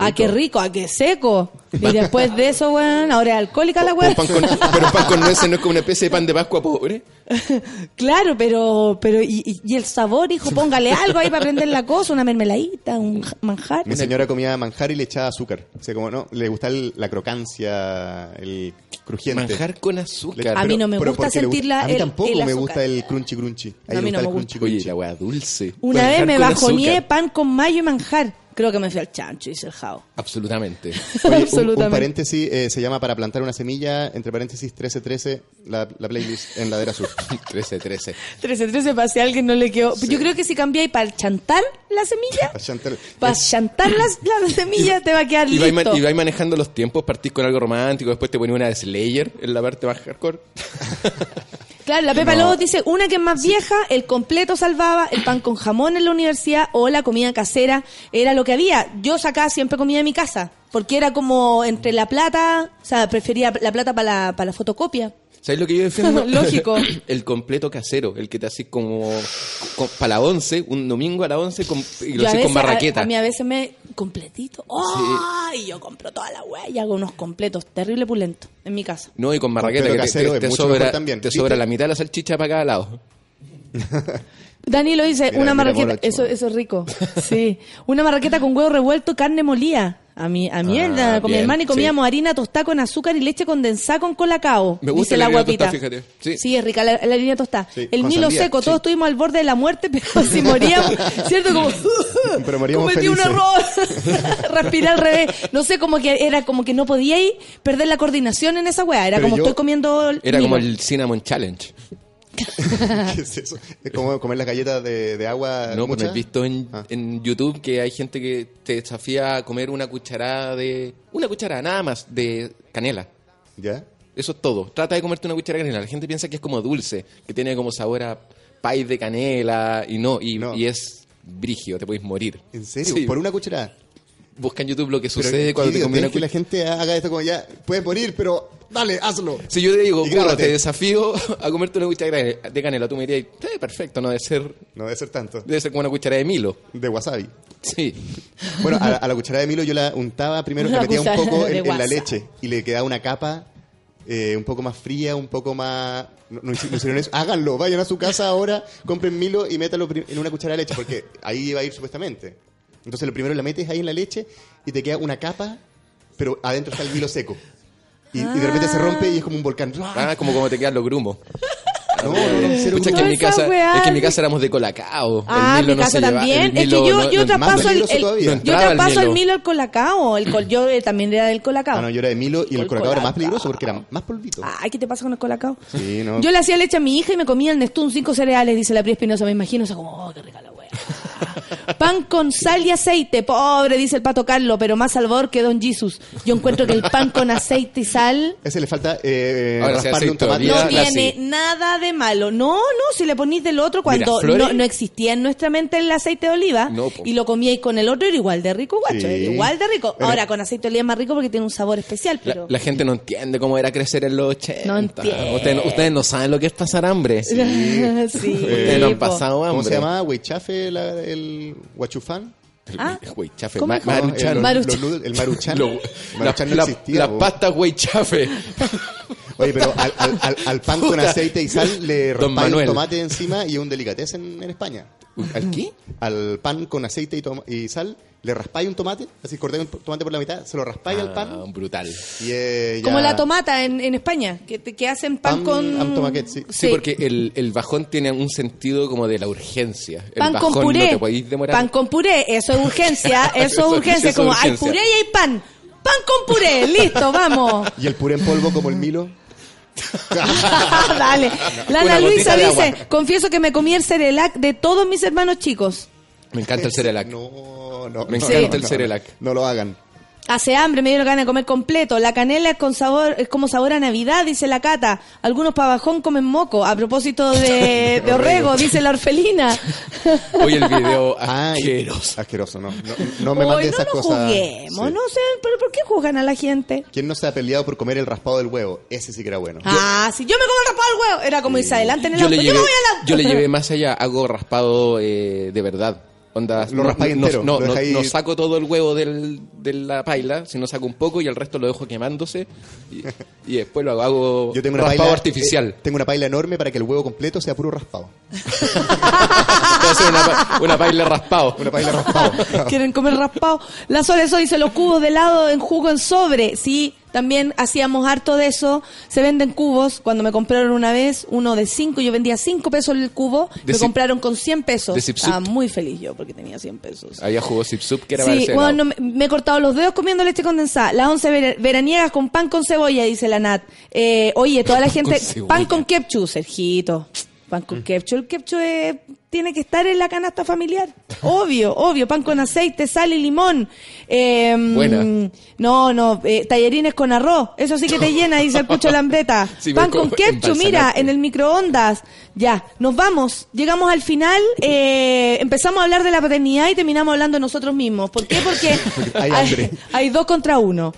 Ah, qué rico, ah, qué seco. Y después de eso, weón, ahora es alcohólica la Pero weón. pan con, pero pan con nueces no es como una especie de pan de Pascua pobre. Claro, pero, pero y, el sabor, hijo, póngale algo ahí para prender la cosa, una mermeladita, un ja- manjar. Mi señora comía manjar y le echaba azúcar. O sea, como no, le gusta el- la crocancia, el crujiente. Manjar con Le- azúcar. A mí no me gusta porque le sentir la- A mí el- tampoco el me azúcar. gusta el crunchy crunchy. A, No, a mí no me gusta el gusta. crunchy Oye, crunchy. la weá dulce. Una Manjar vez me con bajoneé azúcar. pan con mayo y manjar. Creo que me fui al chancho, dice el jao. Absolutamente. Oye, un- un, Absolutamente. paréntesis eh, se llama para plantar una semilla, entre paréntesis 1313, la, la playlist en Ladera Sur. 13, 13. 13, 13 para si a alguien no le quedó. Yo creo que si cambiáis para chantar la semilla, A Chantal. para chantar las- la, semilla te va a quedar Y vais, listo. man- y vais manejando los tiempos, partís con algo romántico, después te ponía una de Slayer en la parte más hardcore. Claro, la Pepa Lobos dice, una que es más vieja, el completo salvaba, el pan con jamón en la universidad o la comida casera, era lo que había. Yo sacaba siempre comida de mi casa, porque era como entre la plata, o sea, prefería la plata para la, para la fotocopia. ¿Sabes lo que yo defiendo? Lógico. el completo casero, el que te haces como para la 11, un domingo a la 11 con, y lo haces con veces- barraqueta. A, a mí a veces me completito. ¡Ay! yo compro toda la weá y hago unos completos terrible pulento en mi casa. No, y con barraqueta Completo que casero te- sobra, también. te sobra la mitad de la salchicha para cada lado. Danilo dice, Mira, una mira, marraqueta, eso, eso es rico. Sí. Una marraqueta con huevo revuelto, carne molida. A mí, a mierda, Ah, con mi hermana y comíamos sí. harina tostada con azúcar y leche condensada con colacao. Me gusta dice la la guapita. tostada, fíjate. Sí. es rica la, la harina tostada. Sí, el sandía, seco, sí. todos estuvimos al borde de la muerte, pero si moríamos, ¿cierto? Como, Pero moríamos cometí un error, respiré al revés. No sé, como que era como que no podíais perder la coordinación en esa weá. Era Pero como yo- estoy comiendo Era como el Cinnamon Challenge. ¿Qué es eso? Es como comer las galletas de, de agua. No, pues muchas. no he visto en, Ah. en YouTube que hay gente que te desafía a comer una cucharada de... Una cucharada, nada más, de canela. ¿Ya? Eso es todo. Trata de comerte una cucharada de canela. La gente piensa que es como dulce, que tiene como sabor a pay de canela y no, y, No. y es brigio, te puedes morir. ¿En serio? Sí. ¿Por una cucharada? Busca en YouTube lo que sucede cuando te una que la gente haga esto como ya, puedes morir, pero dale, hazlo. Si yo te digo, Y "Curro, grábate". te desafío a comerte una cucharada de canela, tú me dirías, "Eh, perfecto, no debe ser, No debe ser tanto. debe ser como una cucharada de Milo. De wasabi. Sí. Bueno, a, a la cucharada de Milo yo la untaba primero, le metía un poco en, en la leche y le quedaba una capa eh, un poco más fría, un poco más... No, no hici- no hicieron eso. Háganlo, vayan a su casa ahora, compren Milo y métalo en una cucharada de leche, porque ahí iba a ir supuestamente. Entonces lo primero la metes ahí en la leche y te queda una capa, pero adentro está el Milo seco. Y, y de repente se rompe y es como un volcán. Ah, como como te quedan los grumos. No, no, no, cero Pucha, es que en mi casa, weá. es que en mi casa éramos de colacao. Ah, el Milo mi no casa se lleva- también. el es que yo, no- yo no- traspaso el, el- todavía. No yo el traspaso el Milo. Al colacao. El col- yo eh, también era del colacao. Ah, no, yo era de Milo y el El colacao era más peligroso porque era más polvito. Ay, ¿qué te pasa con el colacao? Sí, no. Yo le hacía leche a mi hija y me comía el Nestún cinco cereales, dice la Pri Espinosa. Me imagino, o sea, como, oh, qué rica la wea. Pan con sal y aceite, pobre, dice el pato Carlos, pero más salvador que Don Jesus. Yo encuentro que el pan con aceite y sal Ese le falta eh, Ahora, rasparle un tomate. no tiene sí. nada de malo. No, no, si le ponís del otro cuando Miraflores. no, no existía en nuestra mente el aceite de oliva No, y lo comíais con el otro era igual de rico, guacho, Sí. era igual de rico. Pero- Ahora con aceite de oliva es más rico porque tiene un sabor especial, La, pero la gente no entiende cómo era crecer en los 80. No entiende. Ustedes, no- ustedes no saben lo que es pasar hambre. sí, Ustedes no han pasado hambre. ¿Cómo se llamaba? ¿Huichafe? la- ¿El guachufán? Ah, Güey, chafe. ¿cómo Ma-? Maruchan. el, Maruchan. los noodles- el maruchan. Lo- El la- maruchan no la- existía. Las po. pastas güey chafe. Oye, pero al, al- al- al pan con Puta. aceite y sal le raspáis un tomate encima y es un delicatessen en, en España. ¿Al qué? Al pan con aceite y, y sal le raspáis un tomate, así cortáis un tomate por la mitad, se lo raspáis al Ah, pan brutal. y eh, ya... Como la tomata en, en España, que, hacen pan, con... am tomaquet, sí. Sí, porque el, el bajón tiene un sentido como de la urgencia. El Pan bajón con puré. no te podéis demorar. Pan con puré, eso es urgencia, eso es urgencia. eso como hay puré y hay pan. Pan con puré, listo, vamos. Y el puré en polvo como el Milo. Dale. La Una Ana Luisa dice, confieso que me comí el cerelac de todos mis hermanos chicos. Me encanta el Cerelac. No, no. Me encanta no, el Cerelac. No lo hagan. Hace hambre, me dieron ganas de comer completo. La canela es con sabor, es como sabor a Navidad, dice la Cata. Algunos pabajón comen moco. A propósito de, de Orrego, dice la orfelina. Oye, el video asqueroso. Asqueroso, no. No, no me Hoy mande no esas nos cosas. juguemos, Sí. no sé, pero ¿por qué juzgan a la gente? ¿Quién no se ha peleado por comer el raspado del huevo? Ese sí que era bueno. Ah, si yo me como el raspado al huevo. Era como irse adelante en el Yo auto. le, Yo llevé, me voy al auto. yo le llevé más allá, hago raspado eh, de verdad. Onda, Lo no- raspáis no, entero, No, lo no, saco todo el huevo del, de la paila, sino saco un poco y el resto lo dejo quemándose. Y, y después lo hago, hago Yo tengo una raspado paila, artificial. eh, tengo una paila enorme para que el huevo completo sea puro raspado. Una, una paila raspado. Una paila raspado. Quieren comer raspado. La Sole Sol dice los cubos de helado en jugo en sobre. Sí, también hacíamos harto de eso. Se venden cubos. Cuando me compraron una vez, uno de cinco, yo vendía cinco pesos el cubo. De me Zip- compraron con 100 pesos. de. Estaba muy feliz yo porque tenía 100 pesos. Había jugo Zip Sup que era Sí, bueno, me, me he cortado los dedos comiendo leche condensada. Las once vera- veraniegas con pan con cebolla, dice la Nat. Eh, oye, toda la con gente... pan con ketchup, Sergito. Pan con ketchup. El ketchup es- tiene que estar en la canasta familiar. Obvio, obvio. Pan con aceite, sal y limón. Eh, Buena. No, no. eh, tallarines con arroz. Eso sí que te llena, dice el Pucho Lambreta. Sí, Pan con ketchup, mira, en el microondas. Ya, nos vamos. Llegamos al final. eh, empezamos a hablar de la paternidad y terminamos hablando de nosotros mismos. ¿Por qué? Porque hay dos contra uno.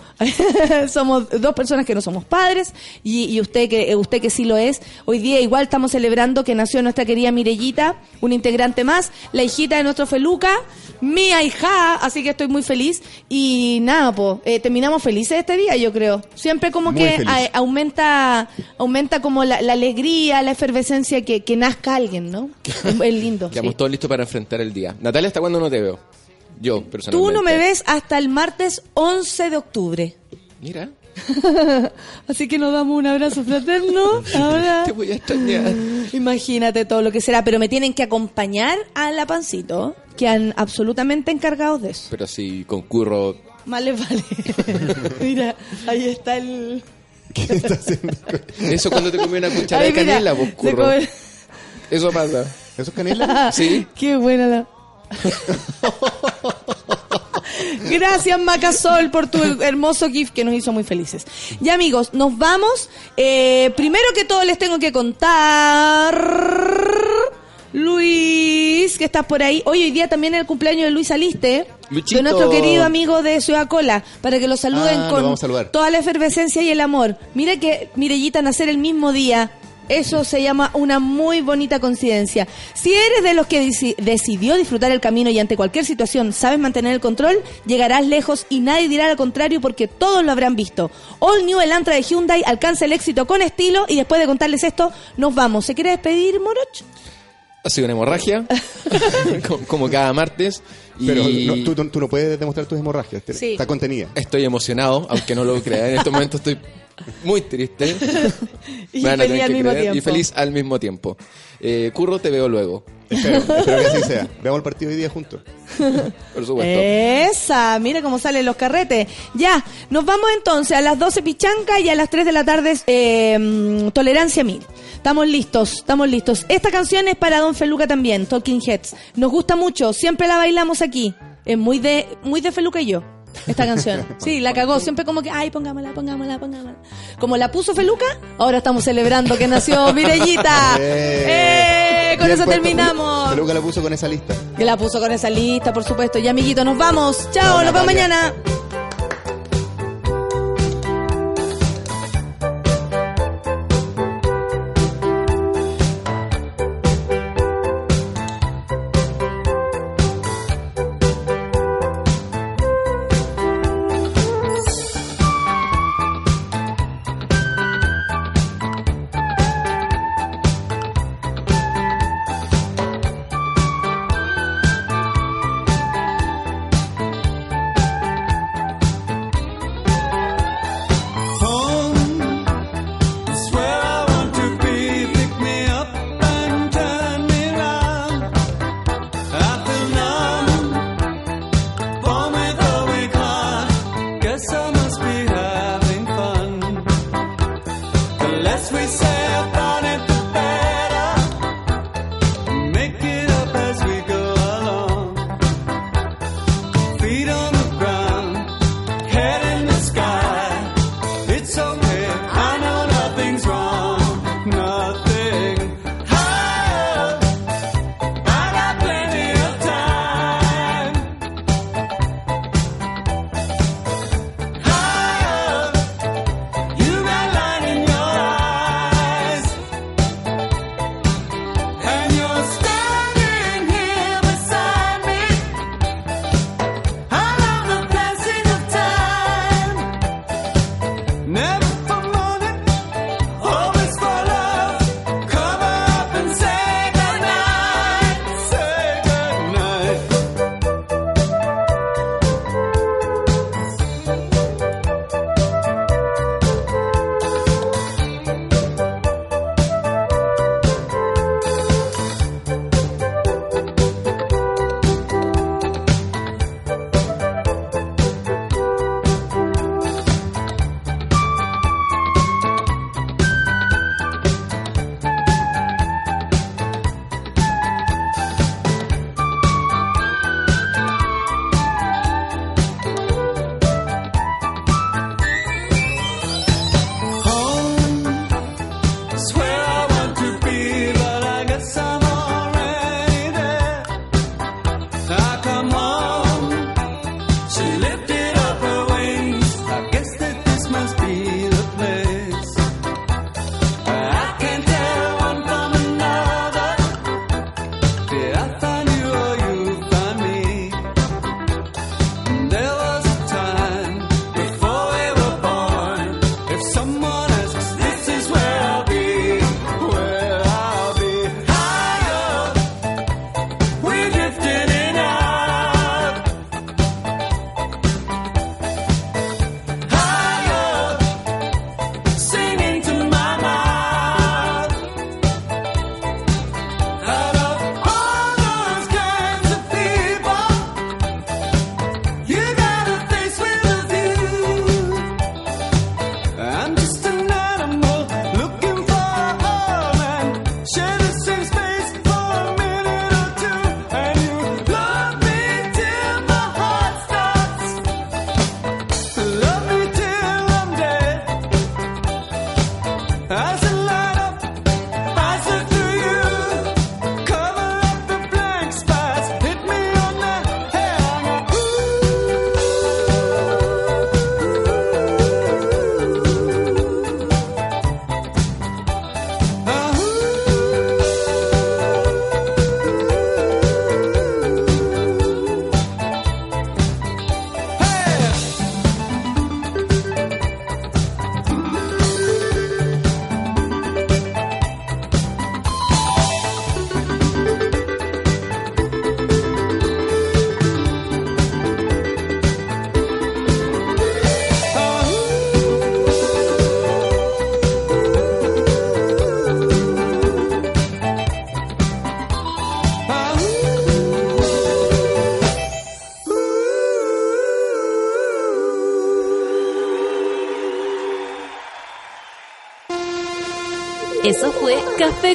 somos dos personas que no somos padres y, y usted que eh, usted que sí lo es. Hoy día igual estamos celebrando que nació nuestra querida Mirellita, una integrante más, la hijita de nuestro Feluca, mi hija, así que estoy muy feliz y nada, pues terminamos felices este día, yo creo. Siempre como Muy que a- aumenta aumenta como la, la alegría, la efervescencia que, que nazca alguien, ¿no? Es, es lindo. Quedamos sí. todos listos para enfrentar el día. Natalia, ¿hasta cuándo no te veo? Yo, personalmente. Tú no me ves hasta el martes 11 de octubre. Mira, Así que nos damos un abrazo fraterno. Ahora, te voy a extrañar. imagínate todo lo que será, pero me tienen que acompañar a la pancito, que han absolutamente encargados de eso. Pero si concurro... Más les vale. Mira, ahí está el. ¿Qué está haciendo? Eso cuando te comí una cuchara Ay, de mira, canela, vos se curro. come- Eso pasa. ¿Eso es canela? Sí. Qué buena la. Gracias, Macasol, por tu hermoso GIF que nos hizo muy felices. Ya, amigos, nos vamos. Eh, primero que todo, les tengo que contar. Luis, que estás por ahí. Hoy, hoy día también es el cumpleaños de Luis Aliste, Luchito. de nuestro querido amigo de Ciudad Cola, para que lo saluden Ah, con toda la efervescencia y el amor. Mira que Mirellita nacer el mismo día. Eso se llama una muy bonita coincidencia. Si eres de los que deci- decidió disfrutar el camino y ante cualquier situación sabes mantener el control, llegarás lejos y nadie dirá lo contrario porque todos lo habrán visto. All New Elantra de Hyundai alcanza el éxito con estilo y después de contarles esto, nos vamos. ¿Se quiere despedir, Moroch? Ha sido una hemorragia, co- como cada martes. Y Pero no, tú, no puedes demostrar tus hemorragias. Sí. Está contenida. estoy emocionado, aunque no lo crea. En este momento estoy muy triste. Y feliz al mismo tiempo. Y feliz al mismo tiempo. Eh, Curro, te veo luego. Espero, espero que así sea. Veamos el partido hoy día juntos. Por supuesto. Esa, mira cómo salen los carretes. Ya, nos vamos entonces a las 12 Pichanca y a las 3 de la tarde eh, mm, Tolerancia Mil. Estamos listos, estamos listos. Esta canción es para Don Feluca también, Talking Heads. Nos gusta mucho, siempre la bailamos aquí. Es muy de, muy de Feluca y yo. Esta canción. Sí, la cagó. Siempre como que, ay, pongámosla, pongámosla, pongámosla. Como la puso Feluca, ahora estamos celebrando que nació Mirellita. ¡Eh! Con Bien eso puesto. terminamos. Peluca la puso con esa lista. Que la puso con esa lista, por supuesto. Y amiguitos, nos vamos. Chao, nos vemos mañana.